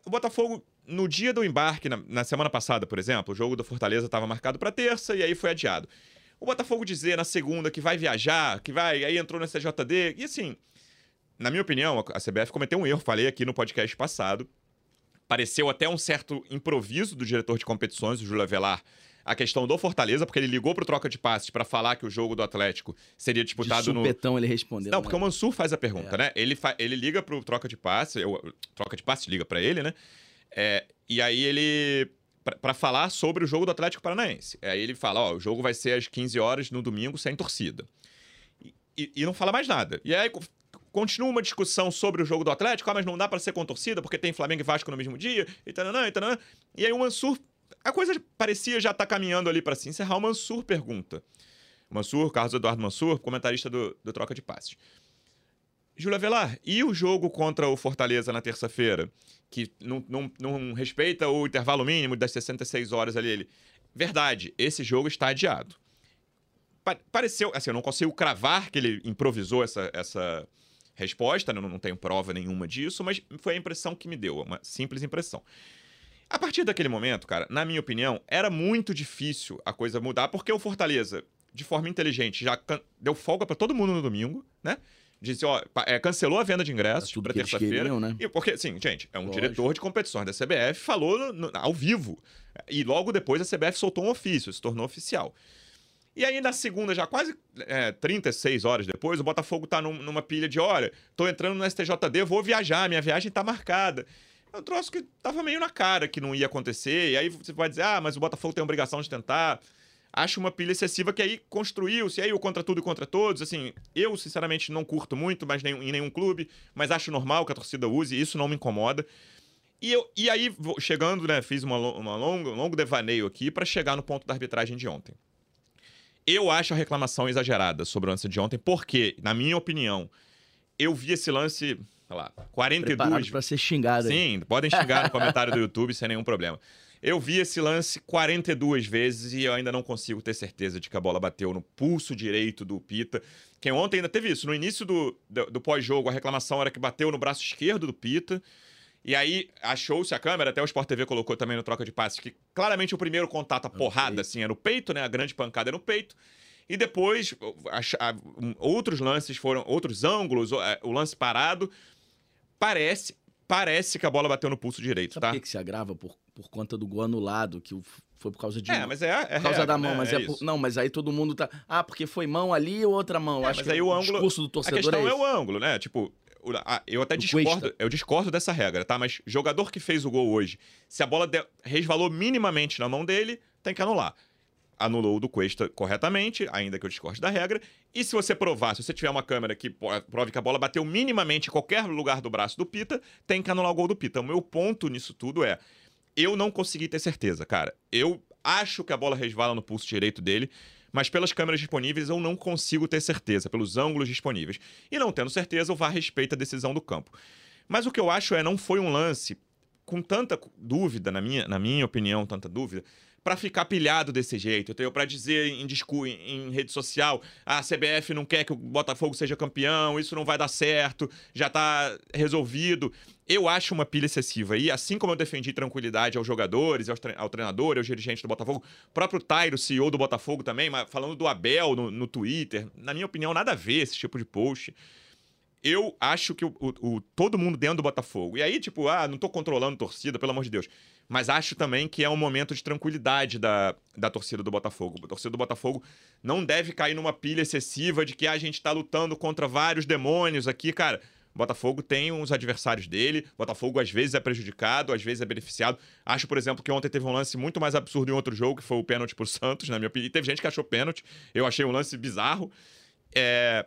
O Botafogo, no dia do embarque, na, na semana passada, por exemplo, o jogo do Fortaleza estava marcado para terça e aí foi adiado. O Botafogo dizer na segunda que vai viajar, que vai, aí entrou no STJD, e assim, na minha opinião, a CBF cometeu um erro, falei aqui no podcast passado. Pareceu até um certo improviso do diretor de competições, o Júlio Avelar, a questão do Fortaleza, porque ele ligou pro troca de passes para falar que o jogo do Atlético seria De disputado no, supetão ele respondeu. não, né? porque o Mansur faz a pergunta, É. né? Ele, fa- ele liga pro troca de passe, eu, troca de passe liga pra ele, né? É, e aí ele. pra- Pra falar sobre o jogo do Atlético Paranaense. Aí ele fala: ó, o jogo vai ser às 15 horas no domingo, sem torcida. E, e- e não fala mais nada. E aí co- continua uma discussão sobre o jogo do Atlético, ah, mas não dá pra ser com torcida, porque tem Flamengo e Vasco no mesmo dia, e tananã, e tananã. E aí o Mansur. A coisa parecia já estar caminhando ali pra se encerrar. O Mansur pergunta. Mansur, Carlos Eduardo Mansur, comentarista do, do Troca de Passes. Júlia Velar, e o jogo contra o Fortaleza na terça-feira? Que não, não, não respeita o intervalo mínimo das 66 horas ali. Ele. Verdade, esse jogo está adiado. Pa- pareceu. Assim, eu não consigo cravar que ele improvisou essa, essa resposta, né? não, não tenho prova nenhuma disso, mas foi a impressão que me deu, uma simples impressão. A partir daquele momento, cara, na minha opinião, era muito difícil a coisa mudar, porque o Fortaleza, de forma inteligente, já deu folga pra todo mundo no domingo, né? Disse, ó, é, cancelou a venda de ingressos eles terça-feira. né? E porque, assim, gente, é um Lógico. diretor de competições da CBF, falou no- ao vivo. E logo depois a CBF soltou um ofício, se tornou oficial. E aí, na segunda, já quase é, 36 horas depois, o Botafogo tá num- numa pilha de: olha, tô entrando no STJD, vou viajar, minha viagem tá marcada. É um troço que tava meio na cara que não ia acontecer. E aí você vai dizer: ah, mas o Botafogo tem a obrigação de tentar. Acho uma pilha excessiva que aí construiu-se, aí o contra tudo e contra todos. Assim, eu, sinceramente, não curto muito, mas nenhum, em nenhum clube, mas acho normal que a torcida use, isso não me incomoda. E, eu, e aí, chegando, né, fiz uma, uma longa, um longo devaneio aqui para chegar no ponto da arbitragem de ontem. Eu acho a reclamação exagerada sobre o lance de ontem, porque, na minha opinião, eu vi esse lance, sei lá, 42 Preparado pra ser xingado. aí. Sim, podem xingar no *laughs* comentário do YouTube sem nenhum problema. Eu vi esse lance 42 vezes e eu ainda não consigo ter certeza de que a bola bateu no pulso direito do Pita. Que ontem ainda teve isso. No início do, do, do pós-jogo, a reclamação era que bateu no braço esquerdo do Pita. E aí achou-se a câmera, até o Sport TV colocou também no troca de passes, que claramente o primeiro contato, a porrada, peito. assim, é no peito, né? A grande pancada é no peito. E depois, a- outros lances foram, outros ângulos, o, é, o lance parado. Parece, parece que a bola bateu no pulso direito, Sabe tá? por que, que se agrava? Por, por conta do gol anulado, que o- foi por causa de. É, mas é, é por causa regra, da mão, né? mas é, por- isso. Não, mas aí todo mundo tá. Ah, porque foi mão ali e outra mão. É, Acho mas que aí o ângulo- discurso do A torcedor questão é, é o ângulo, né? Tipo, o- a- eu até Do discordo, Cuesta. eu discordo dessa regra, tá? Mas jogador que fez o gol hoje, se a bola resvalou minimamente na mão dele, tem que anular. Anulou o do Cuesta corretamente, ainda que eu discorde da regra. E se você provar, se você tiver uma câmera que prove que a bola bateu minimamente em qualquer lugar do braço do Pita, tem que anular o gol do Pita. O meu ponto nisso tudo é: eu não consegui ter certeza, cara. Eu acho que a bola resvala no pulso direito dele, mas pelas câmeras disponíveis eu não consigo ter certeza, pelos ângulos disponíveis. E não tendo certeza, o VAR respeita a decisão do campo. Mas o que eu acho é, não foi um lance com tanta dúvida, na minha, na minha opinião, tanta dúvida, para ficar pilhado desse jeito. Eu tenho para dizer em, em, em rede social, ah, a CBF não quer que o Botafogo seja campeão, isso não vai dar certo, já tá resolvido. Eu acho uma pilha excessiva. E assim como eu defendi tranquilidade aos jogadores, ao, tre ao treinador, aos dirigentes do Botafogo, próprio Tairo, CEO do Botafogo também, falando do Abel no, no Twitter, na minha opinião, nada a ver esse tipo de post eu acho que o, o, o, todo mundo dentro do Botafogo. E aí, tipo, ah, não tô controlando torcida, pelo amor de Deus. Mas acho também que é um momento de tranquilidade da, da torcida do Botafogo. A torcida do Botafogo não deve cair numa pilha excessiva de que ah, a gente tá lutando contra vários demônios aqui, cara. O Botafogo tem uns adversários dele. O Botafogo às vezes é prejudicado, às vezes é beneficiado. Acho, por exemplo, que ontem teve um lance muito mais absurdo em outro jogo, que foi o pênalti pro Santos, na minha opinião. E teve gente que achou pênalti. Eu achei um lance bizarro. É,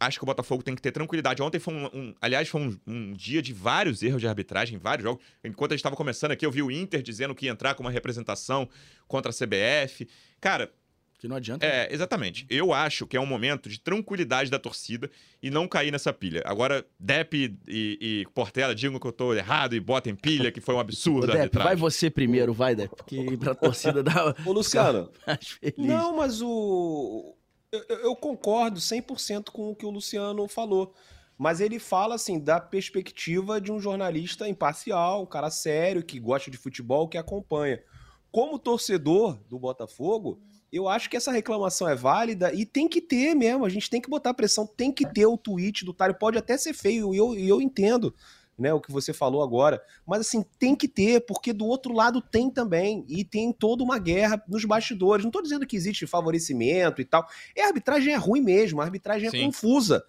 acho que o Botafogo tem que ter tranquilidade. Ontem foi um. um aliás, foi um, um, dia de vários erros de arbitragem, vários jogos. Enquanto a gente estava começando aqui, eu vi o Inter dizendo que ia entrar com uma representação contra a CBF. Cara. Que não adianta. É, exatamente. Eu acho que é um momento de tranquilidade da torcida e não cair nessa pilha. Agora, Depp e, e Portela digam que eu tô errado e botem pilha, que foi um absurdo. Depp, vai você primeiro, vai, Depp, porque pra torcida dar. Ô, Luciano. *laughs* Não, mas o eu, eu concordo 100% com o que o Luciano falou. Mas ele fala assim da perspectiva de um jornalista imparcial, um cara sério, que gosta de futebol, que acompanha. Como torcedor do Botafogo, eu acho que essa reclamação é válida e tem que ter mesmo. A gente tem que botar pressão, tem que ter o tweet do Tário. Pode até ser feio, e eu, eu entendo né, o que você falou agora. Mas assim, tem que ter, porque do outro lado tem também. E tem toda uma guerra nos bastidores. Não estou dizendo que existe favorecimento e tal. É, a arbitragem é ruim mesmo, a arbitragem é Sim. confusa.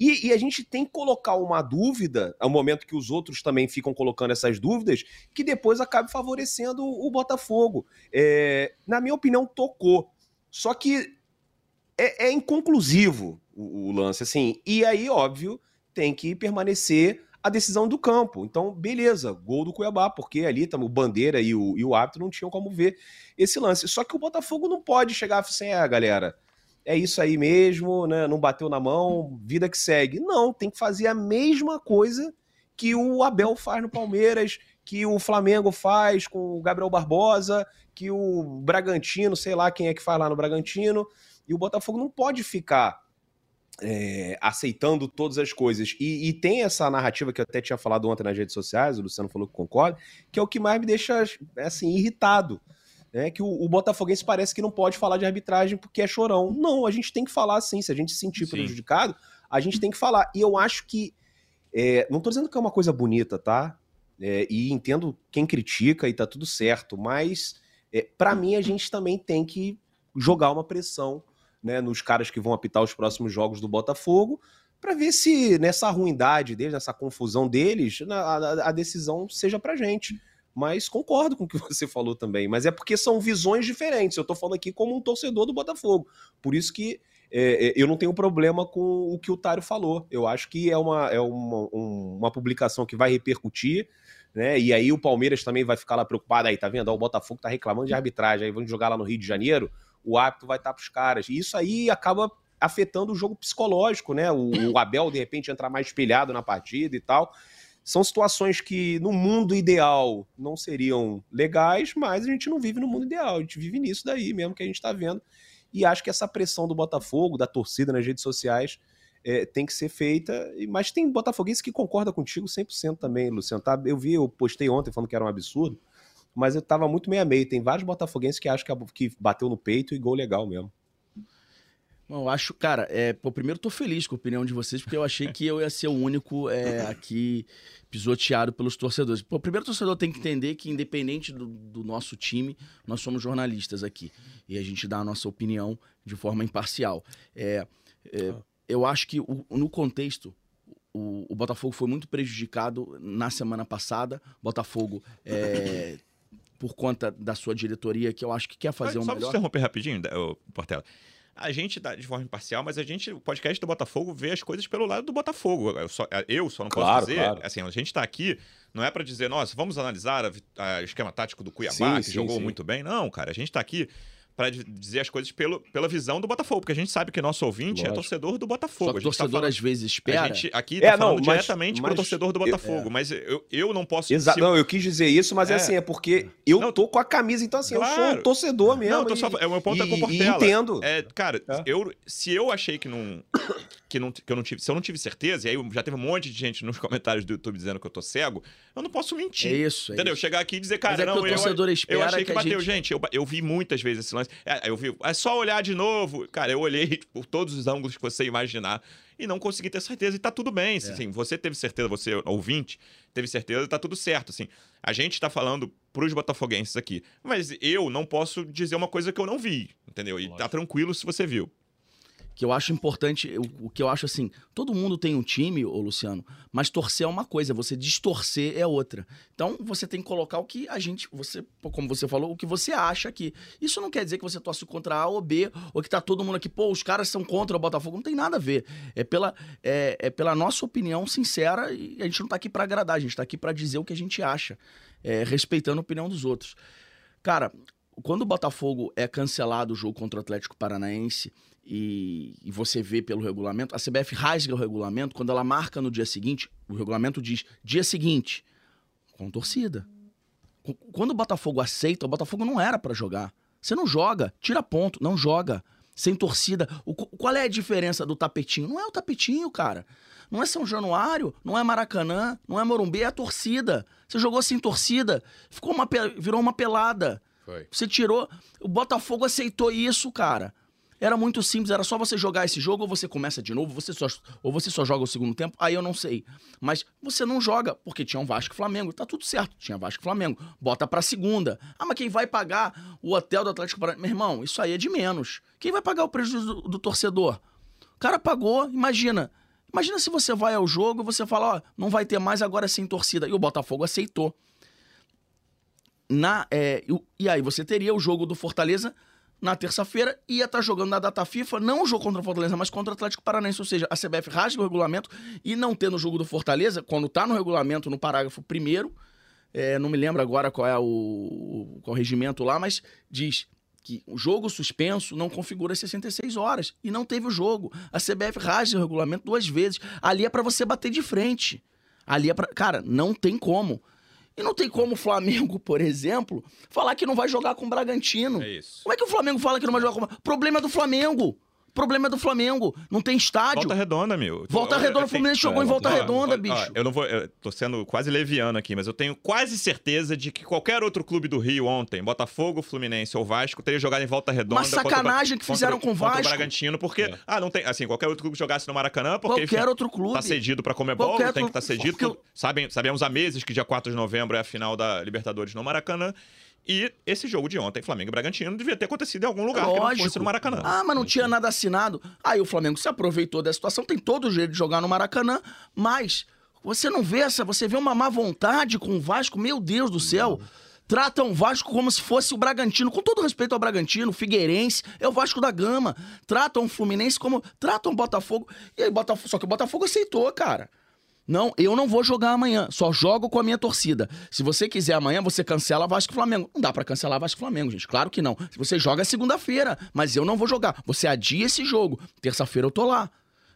E, e, a gente tem que colocar uma dúvida, ao momento que os outros também ficam colocando essas dúvidas, que depois acabe favorecendo o Botafogo. É, na minha opinião, tocou. Só que é, é inconclusivo o, o, lance, assim. E aí, óbvio, tem que permanecer a decisão do campo. Então, beleza, gol do Cuiabá, porque ali tá, o Bandeira e o, e o árbitro não tinham como ver esse lance. Só que o Botafogo não pode chegar assim, ah, galera, é isso aí mesmo, né? Não bateu na mão, vida que segue. Não, tem que fazer a mesma coisa que o Abel faz no Palmeiras, que o Flamengo faz com o Gabriel Barbosa, que o Bragantino, sei lá quem é que faz lá no Bragantino. E o Botafogo não pode ficar é, aceitando todas as coisas. E, e, tem essa narrativa que eu até tinha falado ontem nas redes sociais, o Luciano falou que concorda, que é o que mais me deixa assim, irritado. Né? Que o, o Botafoguense parece que não pode falar de arbitragem porque é chorão. Não, a gente tem que falar sim. Se a gente se sentir sim. prejudicado, a gente tem que falar. E eu acho que. É, não estou dizendo que é uma coisa bonita, tá? É, e entendo quem critica e tá tudo certo, mas é, para mim a gente também tem que jogar uma pressão né, nos caras que vão apitar os próximos jogos do Botafogo, para ver se nessa ruindade deles, nessa confusão deles, a, a decisão seja para gente. Mas concordo com o que *laughs* você falou também. Mas é porque são visões diferentes. Eu estou falando aqui como um torcedor do Botafogo. Por isso que é, é, eu não tenho problema com o que o Tário falou. Eu acho que é uma, é uma, um, uma publicação que vai repercutir. Né? E aí o Palmeiras também vai ficar lá preocupado. Aí, tá vendo? o Botafogo tá reclamando de arbitragem. Aí vamos jogar lá no Rio de Janeiro o hábito vai estar para os caras. E isso aí acaba afetando o jogo psicológico, né? O, o, *laughs* Abel, de repente, entrar mais espelhado na partida e tal. São situações que, no mundo ideal, não seriam legais, mas a gente não vive no mundo ideal, a gente vive nisso daí mesmo que a gente está vendo. E acho que essa pressão do Botafogo, da torcida nas redes sociais, é, tem que ser feita. Mas tem botafoguense que concorda contigo 100% também, Luciano. Tá? Eu vi, eu postei ontem falando que era um absurdo mas eu tava muito meio a meio. Tem vários botafoguenses que acham que, que bateu no peito e gol legal mesmo. Eu acho, cara, é, pô, primeiro tô feliz com a opinião de vocês, porque eu achei que eu ia ser o único é, aqui pisoteado pelos torcedores. Pô, primeiro o torcedor tem que entender que, independente do, do, nosso time, nós somos jornalistas aqui. E a gente dá a nossa opinião de forma imparcial. É, é eu acho que, o, no contexto, o, o, Botafogo foi muito prejudicado na semana passada. Botafogo é, por conta da sua diretoria, que eu acho que quer fazer Só um Só melhor. Só interromper rapidinho, ô, Portela. A gente dá de forma imparcial, mas a gente, o podcast do Botafogo, vê as coisas pelo lado do Botafogo. Eu só, eu só não posso Claro, dizer. claro. Assim, a gente está aqui, não é para dizer, nossa, vamos analisar o esquema tático do Cuiabá, Sim, que sim, jogou sim. muito bem. Não, cara, a gente está aqui para dizer as coisas pelo, pela visão do Botafogo, porque a gente sabe que nosso ouvinte é Lógico. torcedor do Botafogo. Só A que o gente tá torcedor falando- às vezes A espera. gente aqui É, tá falando não, mas- diretamente pro mas torcedor do eu- Botafogo, mas eu, eu não posso... Exato. se- Não, eu quis dizer isso, mas é, É. assim, é porque eu Não, tô com a camisa, então assim, eu sou Claro. um torcedor mesmo. Não, eu tô só, e- é, o meu ponto é com o e- e Portela. entendo. É, cara, É. Eu, se eu achei que não, que não. que eu não tive. Se eu não tive certeza, e aí já teve um monte de gente nos *laughs* comentários do YouTube dizendo que eu tô cego, eu não posso mentir. É isso, é entendeu? isso. Chegar aqui e dizer, cara, é não, o eu, torcedor eu espera achei que, que a bateu. gente- Gente, eu, eu vi muitas vezes esse lance. É, eu vi. É só olhar de novo. Cara, eu olhei *laughs* por todos os ângulos que você imaginar e não consegui ter certeza. E tá tudo bem. É. Assim, você teve certeza, você, ouvinte, teve certeza, tá tudo certo. Assim, a gente tá falando pros botafoguenses aqui. Mas eu não posso dizer uma coisa que eu não vi, entendeu? E tá tranquilo se você viu. Que eu acho importante, o, o que eu acho assim, todo mundo tem um time, ô Luciano, mas torcer é uma coisa, você distorcer é outra. Então você tem que colocar o que a gente, você, como você falou, o que você acha aqui. Isso não quer dizer que você torce contra A ou B, ou que tá todo mundo aqui, pô, os caras são contra o Botafogo, não tem nada a ver. É pela, é, é pela nossa opinião sincera e a gente não tá aqui pra agradar, a gente tá aqui pra dizer o que a gente acha, é, respeitando a opinião dos outros. Cara, quando o Botafogo é cancelado o jogo contra o Atlético Paranaense e, e você vê pelo regulamento, a CBF rasga o regulamento quando ela marca no dia seguinte, o regulamento diz dia seguinte, com torcida. Qu- Quando o Botafogo aceita, o Botafogo não era pra jogar. Você não joga, tira ponto, não joga. Sem torcida. O qu- qual é a diferença do tapetinho? Não é o tapetinho, cara. Não é São Januário, não é Maracanã, não é Morumbi, é a torcida. Você jogou sem torcida, ficou uma, virou uma pelada. Foi. Você tirou. O Botafogo aceitou isso, cara. Era muito simples, era só você jogar esse jogo ou você começa de novo, você só, ou você só joga o segundo tempo, aí eu não sei. Mas você não joga, porque tinha um Vasco e Flamengo, tá tudo certo, tinha Vasco e Flamengo. Bota pra segunda. Ah, mas quem vai pagar o hotel do Atlético Paranaense? Meu irmão, isso aí é de menos. Quem vai pagar o prejuízo do, do torcedor? O cara pagou, imagina. Imagina se você vai ao jogo você fala, ó, não vai ter mais agora sem torcida. E o Botafogo aceitou. Na, é, e aí você teria o jogo do Fortaleza na terça-feira ia estar jogando na data FIFA, não o jogo contra o Fortaleza, mas contra o Atlético Paranaense. Ou seja, a CBF rasga o regulamento e não tendo o jogo do Fortaleza, quando tá no regulamento, no parágrafo primeiro, é, não me lembro agora qual é o, qual é o regimento lá, mas diz que o jogo suspenso não configura 66 horas e não teve o jogo. A CBF rasga o regulamento duas vezes. Ali é pra você bater de frente. Ali é pra. Cara, não tem como. E não tem como o Flamengo, por exemplo, falar que não vai jogar com o Bragantino. É isso. Como é que o Flamengo fala que não vai jogar com o Problema é do Flamengo. Problema é do Flamengo. Não tem estádio. Volta redonda, meu. Volta Redonda, o Fluminense tenho- jogou em Volta Ó, Redonda, ó, ó, bicho. Eu não vou. Eu tô sendo quase leviano aqui, mas eu tenho quase certeza de que qualquer outro clube do Rio ontem, Botafogo, Fluminense ou Vasco, teria jogado em volta redonda. Uma contra o sacanagem que contra- fizeram com o contra Vasco. Bragantino, porque. É. Ah, não tem. Assim, qualquer outro clube jogasse no Maracanã, porque. Qualquer enfim, outro clube. Tá cedido pra Comebol, Qualquer tem que estar cedido. porque- Sabem, sabemos há meses que dia 4 de novembro é a final da Libertadores no Maracanã. E esse jogo de ontem, Flamengo e Bragantino, devia ter acontecido em algum lugar que não fosse Lógico. no Maracanã. Ah, mas não tinha nada assinado. Aí o Flamengo se aproveitou da situação, tem todo o jeito de jogar no Maracanã, mas você não vê essa, você vê uma má vontade com o Vasco, meu Deus do céu. Tratam o Vasco como se fosse o Bragantino, com todo respeito ao Bragantino, o Figueirense, é o Vasco da Gama. Tratam o Fluminense como. Tratam o Botafogo. E aí, Botafogo. Só que o Botafogo aceitou, cara. Não, eu não vou jogar amanhã, só jogo com a minha torcida. Se você quiser amanhã, você cancela Vasco e Flamengo. Não dá pra cancelar Vasco e Flamengo, gente. Claro que não. Se você joga segunda-feira, mas eu não vou jogar. Você adia esse jogo. Terça-feira eu tô lá.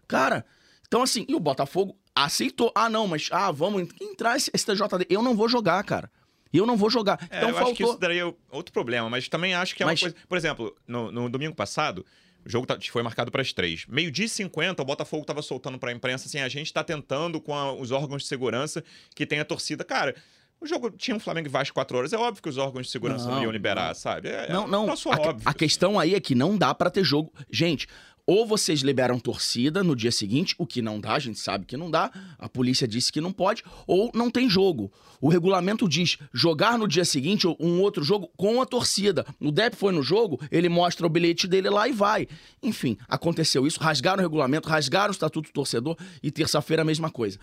Cara, então assim, e o Botafogo aceitou. Ah, não, mas ah, vamos entrar esse, esse TJD. Eu não vou jogar, cara. Eu não vou jogar. É, então eu acho que faltou. isso daria outro problema, mas também acho que é Mas- uma coisa. Por exemplo, no, no domingo passado, o jogo tá- foi marcado para as três. Meio-dia e 50, o Botafogo tava soltando pra imprensa assim: a gente tá tentando com a- os órgãos de segurança que tem a torcida. Cara. O jogo tinha um Flamengo e Vasco 4 horas. É óbvio que os órgãos de segurança não, Não, iam liberar, sabe? É, Não, é não. um troço A, óbvio. a questão aí é que não dá pra ter jogo. Gente, ou vocês liberam torcida no dia seguinte, o que não dá, a gente sabe que não dá. A polícia disse que não pode, ou não tem jogo. O regulamento diz jogar no dia seguinte um outro jogo com a torcida. O Depp foi no jogo, ele mostra o bilhete dele lá e vai. Enfim, aconteceu isso, rasgaram o regulamento, rasgaram o estatuto do torcedor e terça-feira a mesma coisa.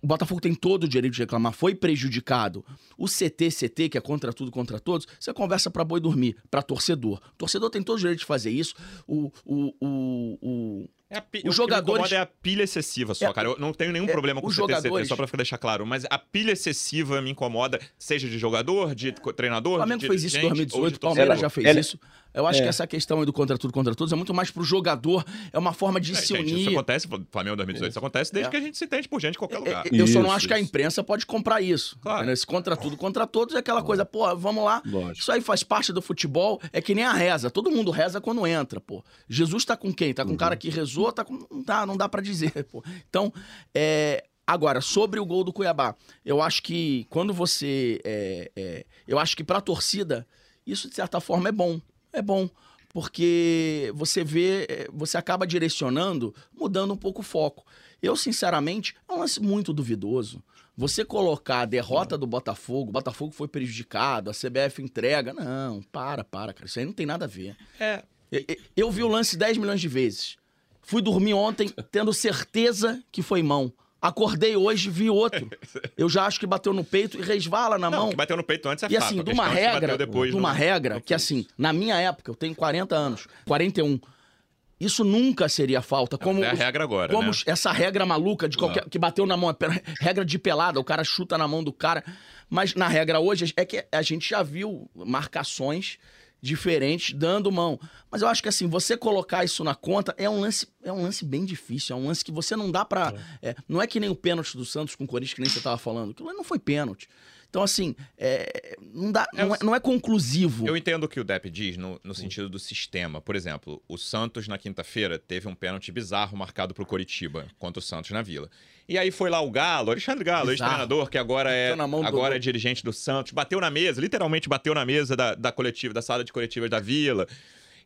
O Botafogo tem todo o direito de reclamar, foi prejudicado. O CT, CT, que é contra tudo, contra todos, você conversa para boi dormir, para torcedor. O torcedor tem todo o direito de fazer isso. O, o, o, o, É a pi... Os o que me jogadores- incomoda é a pilha excessiva só, É, cara. Eu não tenho nenhum é, problema com o CT, jogadores- só pra deixar claro. Mas a pilha excessiva me incomoda, seja de jogador, de co- O treinador, Flamengo de fez isso em dirigente, ou 2018, de o Palmeiras já fez Ela- isso. Eu acho É. que essa questão aí do contra tudo, contra todos é muito mais pro jogador, é uma forma de É, se gente, isso unir. acontece, Flamengo 2018, isso acontece desde É. que a gente se entende por gente em qualquer lugar. É, Eu só não Isso, acho que a isso. imprensa pode comprar isso. Claro. Esse contra tudo, contra todos é aquela coisa, pô, vamos lá. Lógico. Isso aí faz parte do futebol, é que nem a reza. Todo mundo reza quando entra, pô. Jesus tá com quem? Tá com um cara que rezou, tá com. Não dá, não dá pra dizer, *laughs* pô. Então, é. Agora, sobre o gol do Cuiabá, eu acho que quando você. é, é, eu acho que pra torcida, isso de certa forma é bom. É bom. Porque você vê, é, você acaba direcionando, mudando um pouco o foco. Eu, sinceramente, é um lance muito duvidoso. Você colocar a derrota do Botafogo, o Botafogo foi prejudicado, a CBF entrega. Não, para, para, cara. Isso aí não tem nada a ver. É, eu vi o lance 10 milhões de vezes. Fui dormir ontem tendo certeza que foi mão. Acordei hoje, vi outro. *laughs* Eu já acho que bateu no peito e resvala na não, mão. que bateu no peito antes é E fato. assim, de uma é regra, depois de uma no- regra que assim, na minha época, eu tenho 40 anos, 41. Isso nunca seria falta. Como é a regra agora, como né? essa regra maluca de qualquer, que bateu na mão, é *laughs* regra de pelada, o cara chuta na mão do cara. Mas na regra hoje é que a gente já viu marcações diferentes dando mão. Mas eu acho que assim, você colocar isso na conta é um lance, é um lance bem difícil, é um lance que você não dá pra. é, não é que nem o pênalti do Santos com o Corinthians, que nem você tava falando. Aquilo não foi pênalti. Então, assim, é, não, dá, É, não, é, não é conclusivo. Eu entendo o que o Depp diz no, no sentido do sistema. Por exemplo, o Santos na quinta-feira teve um pênalti bizarro marcado pro Coritiba contra o Santos na Vila. E aí foi lá o Galo, Alexandre Galo, ex-treinador, que agora é, Bateu na mão do agora Dodô. é dirigente do Santos, bateu na mesa, literalmente bateu na mesa da, da coletiva, da sala de coletivas da Vila.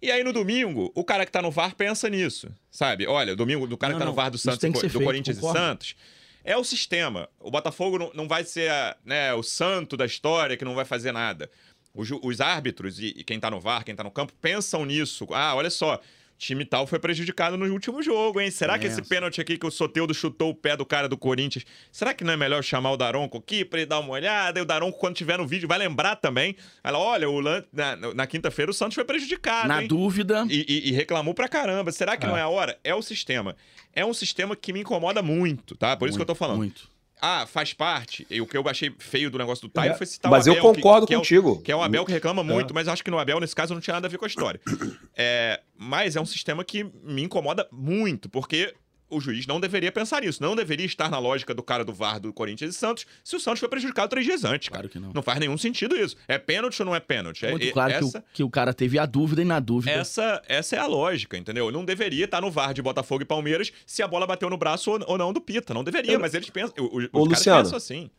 E aí no domingo, o cara que tá no VAR pensa nisso, sabe? Olha, domingo do cara Não, que tá no VAR do Santos, do feito, Corinthians concordo. e Santos. É o sistema. O Botafogo não, não vai ser né, o santo da história que não vai fazer nada. Os, os árbitros e, e quem tá no VAR, quem tá no campo, pensam nisso. Ah, olha só, time tal foi prejudicado no último jogo, hein? Será que esse pênalti aqui que o Soteudo chutou o pé do cara do Corinthians, será que não é melhor chamar o Daronco aqui pra ele dar uma olhada? E o Daronco, quando tiver no vídeo, vai lembrar também. Ela, olha, o lan- na, na quinta-feira o Santos foi prejudicado, Na hein? dúvida, E, e- e reclamou pra caramba. Será que não é a hora? É o sistema. É um sistema que me incomoda muito, tá? Por isso que eu tô falando. Muito. Ah, faz parte. E o que eu achei feio do negócio do Taio É, foi citar mas o eu Abel. que- concordo que é o- contigo. que é o Abel que reclama muito, É. mas acho que no Abel, nesse caso, não tinha nada a ver com a história. *coughs* É, mas é um sistema que me incomoda muito, porque o juiz não deveria pensar nisso. Não deveria estar na lógica do cara do VAR do Corinthians e Santos se o Santos foi prejudicado três dias antes. Cara. Claro que não. Não faz nenhum sentido isso. É pênalti ou não é pênalti? É- Muito é- claro que, essa, o, que o cara teve a dúvida e na dúvida. essa, essa é a lógica, entendeu? Não deveria estar no VAR de Botafogo e Palmeiras se a bola bateu no braço ou, ou não do Pita. Não deveria, Eu- mas eles pensam. o- o- Os Ô, caras Luciano. pensam assim.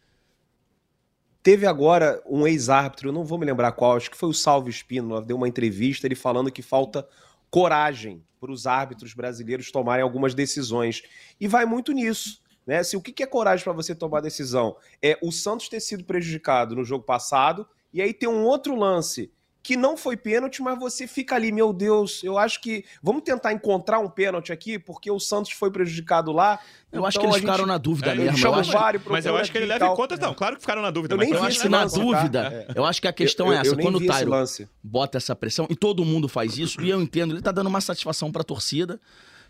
Teve agora um ex-árbitro, eu não vou me lembrar qual, acho que foi o Salvo Espino, deu uma entrevista, ele falando que falta coragem para os árbitros brasileiros tomarem algumas decisões. E vai muito nisso. Né? Assim, o que que é coragem para você tomar decisão? É o Santos ter sido prejudicado no jogo passado, e aí tem um outro lance que não foi pênalti, mas você fica ali, meu Deus, eu acho que. Vamos tentar encontrar um pênalti aqui, porque o Santos foi prejudicado lá. Eu acho que Então eles gente- ficaram na dúvida É, mesmo. Eu acho, VAR Mas eu acho que ele leva em conta. Não, claro que ficaram na dúvida. Eu mas nem eu acho que esse na lance, tá? dúvida, eu acho que a questão Eu- é essa. Quando o Tairo lance. bota essa pressão, e todo mundo faz isso, e eu entendo, ele tá dando uma satisfação pra torcida.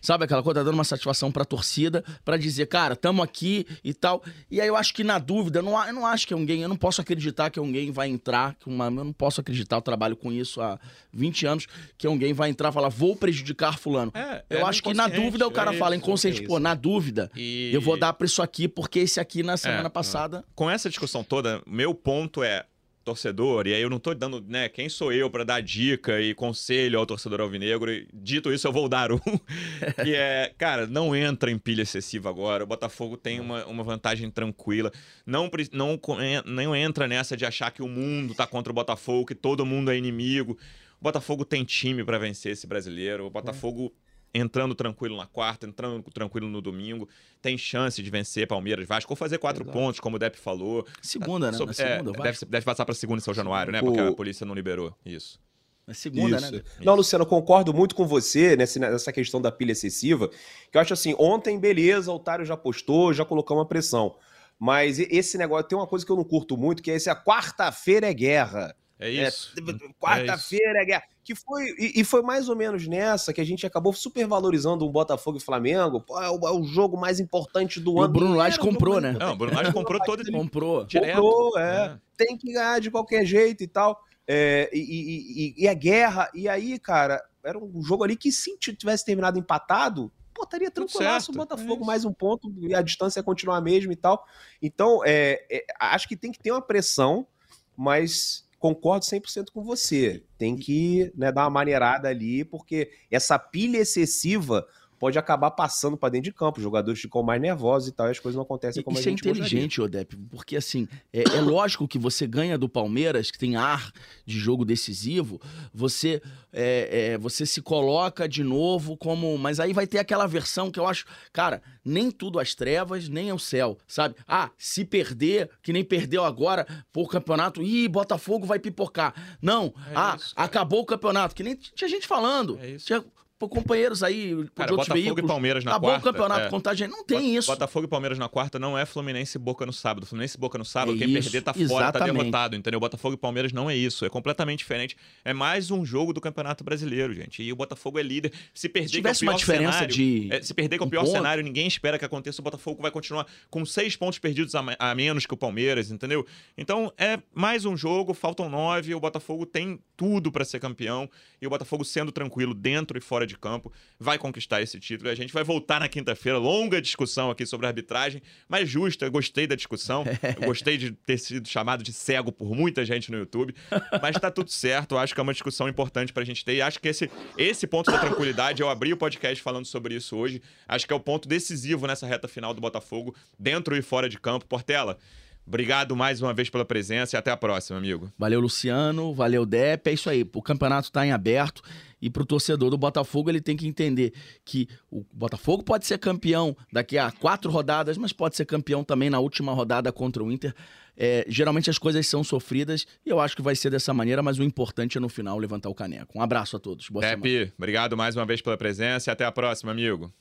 Sabe aquela coisa? Tá dando uma satisfação pra torcida, pra dizer, cara, tamo aqui e tal. E aí eu acho que na dúvida, eu não, eu não acho que alguém, eu não posso acreditar que alguém vai entrar, que uma, eu não posso acreditar, eu trabalho com isso há 20 anos, que alguém vai entrar e falar, vou prejudicar fulano. É, eu é acho que na dúvida o cara é fala inconsciente, é pô, na dúvida, E- eu vou dar pra isso aqui, porque esse aqui na semana é. passada. Com essa discussão toda, meu ponto é torcedor, e aí eu não tô dando, né, quem sou eu pra dar dica e conselho ao torcedor alvinegro, e dito isso eu vou dar um, *laughs* que é, cara, não entra em pilha excessiva agora, o Botafogo tem uma, uma vantagem tranquila, não, não, não entra nessa de achar que o mundo tá contra o Botafogo, que todo mundo é inimigo, o Botafogo tem time pra vencer esse brasileiro, o Botafogo entrando tranquilo na quarta, entrando tranquilo no domingo, tem chance de vencer Palmeiras, Vasco, ou fazer quatro Exato. pontos, como o Depp falou, Segunda, né? Sob- Na segunda, é, vai. deve, deve passar pra segunda em São Januário, né? O- Porque a polícia não liberou. Isso. Na segunda, Isso. né? Não, Luciano, eu concordo muito com você nessa questão da pilha excessiva. Que eu acho assim, ontem, beleza, o Otário já postou, já colocou uma pressão. Mas esse negócio tem uma coisa que eu não curto muito, que é esse a quarta-feira é guerra. É isso. É, quarta-feira é, é guerra. Que foi, e, e, foi mais ou menos nessa que a gente acabou supervalorizando um Botafogo e Flamengo. Pô, é, o, é o jogo mais importante do e ano. O Bruno Lage comprou, né? Não, o Bruno Lage comprou todo. Ele comprou. Direto. Comprou, é. é. Tem que ganhar de qualquer jeito e tal. É, e, e, e, a guerra. E aí, cara, era um jogo ali que se tivesse terminado empatado, pô, estaria tranquilaço o Botafogo, é mais um ponto, e a distância ia continuar a mesma e tal. Então, é, é, acho que tem que ter uma pressão, mas concordo 100% com você. Tem que né, dar uma maneirada ali, porque essa pilha excessiva pode acabar passando para dentro de campo. Os jogadores ficam mais nervosos e tal, e as coisas não acontecem como Isso a gente Isso é inteligente, Odep, porque assim, é, é, lógico que você ganha do Palmeiras, que tem ar de jogo decisivo, você, é, é, você se coloca de novo como. Mas aí vai ter aquela versão que eu acho, cara, nem tudo às trevas, nem ao céu, sabe? Ah, se perder, que nem perdeu agora por campeonato, ih, Botafogo vai pipocar. Não, é ah, isso, acabou o campeonato, que nem tinha gente falando. É isso. Tinha, companheiros aí Cara, outros Botafogo veículos. e Palmeiras na Acabou quarta. o campeonato, é. contagem. Não tem isso. Botafogo e Palmeiras na quarta não é Fluminense e Boca no sábado. Fluminense e Boca no sábado, é quem isso, perder tá fora, tá exatamente. tá derrotado, entendeu? Botafogo e Palmeiras não é isso. É completamente diferente. É mais um jogo do Campeonato Brasileiro, gente. E o Botafogo é líder. Se perder, se tivesse é uma diferença cenário, de. É, se perder, que é o pior cenário, ninguém espera que aconteça. O Botafogo vai continuar com seis pontos perdidos a, a menos que o Palmeiras, entendeu? Então é mais um jogo, faltam nove. O Botafogo tem tudo para ser campeão. E o Botafogo, sendo tranquilo dentro e fora de campo, vai conquistar esse título. E a gente vai voltar na quinta-feira. Longa discussão aqui sobre a arbitragem, mas justa. Gostei da discussão. *laughs* gostei de ter sido chamado de cego por muita gente no YouTube. Mas tá tudo certo. Acho que é uma discussão importante pra gente ter. E acho que esse, esse ponto da tranquilidade, eu abri o podcast falando sobre isso hoje. Acho que é o ponto decisivo nessa reta final do Botafogo, dentro e fora de campo. Portela. Obrigado mais uma vez pela presença e até a próxima, amigo. Valeu, Luciano. Valeu, Depp. É isso aí. O campeonato está em aberto e para o torcedor do Botafogo ele tem que entender que o Botafogo pode ser campeão daqui a quatro rodadas, mas pode ser campeão também na última rodada contra o Inter. É, geralmente as coisas são sofridas e eu acho que vai ser dessa maneira, mas o importante é no final levantar o caneco. Um abraço a todos. Boa Depp, semana. obrigado mais uma vez pela presença e até a próxima, amigo.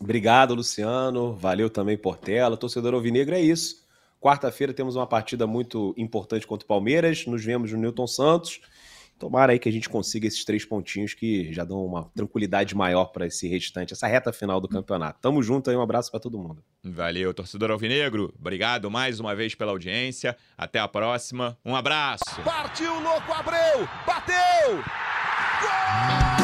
Obrigado, Luciano. Valeu também, Portela. Torcedor Alvinegro é isso. Quarta-feira temos uma partida muito importante contra o Palmeiras. Nos vemos no Newton Santos. Tomara aí que a gente consiga esses três pontinhos que já dão uma tranquilidade maior para esse restante, essa reta final do campeonato. Tamo junto aí, um abraço para todo mundo. Valeu, torcedor Alvinegro. Obrigado mais uma vez pela audiência. Até a próxima. Um abraço. Partiu, louco, Abreu! Bateu! Gol!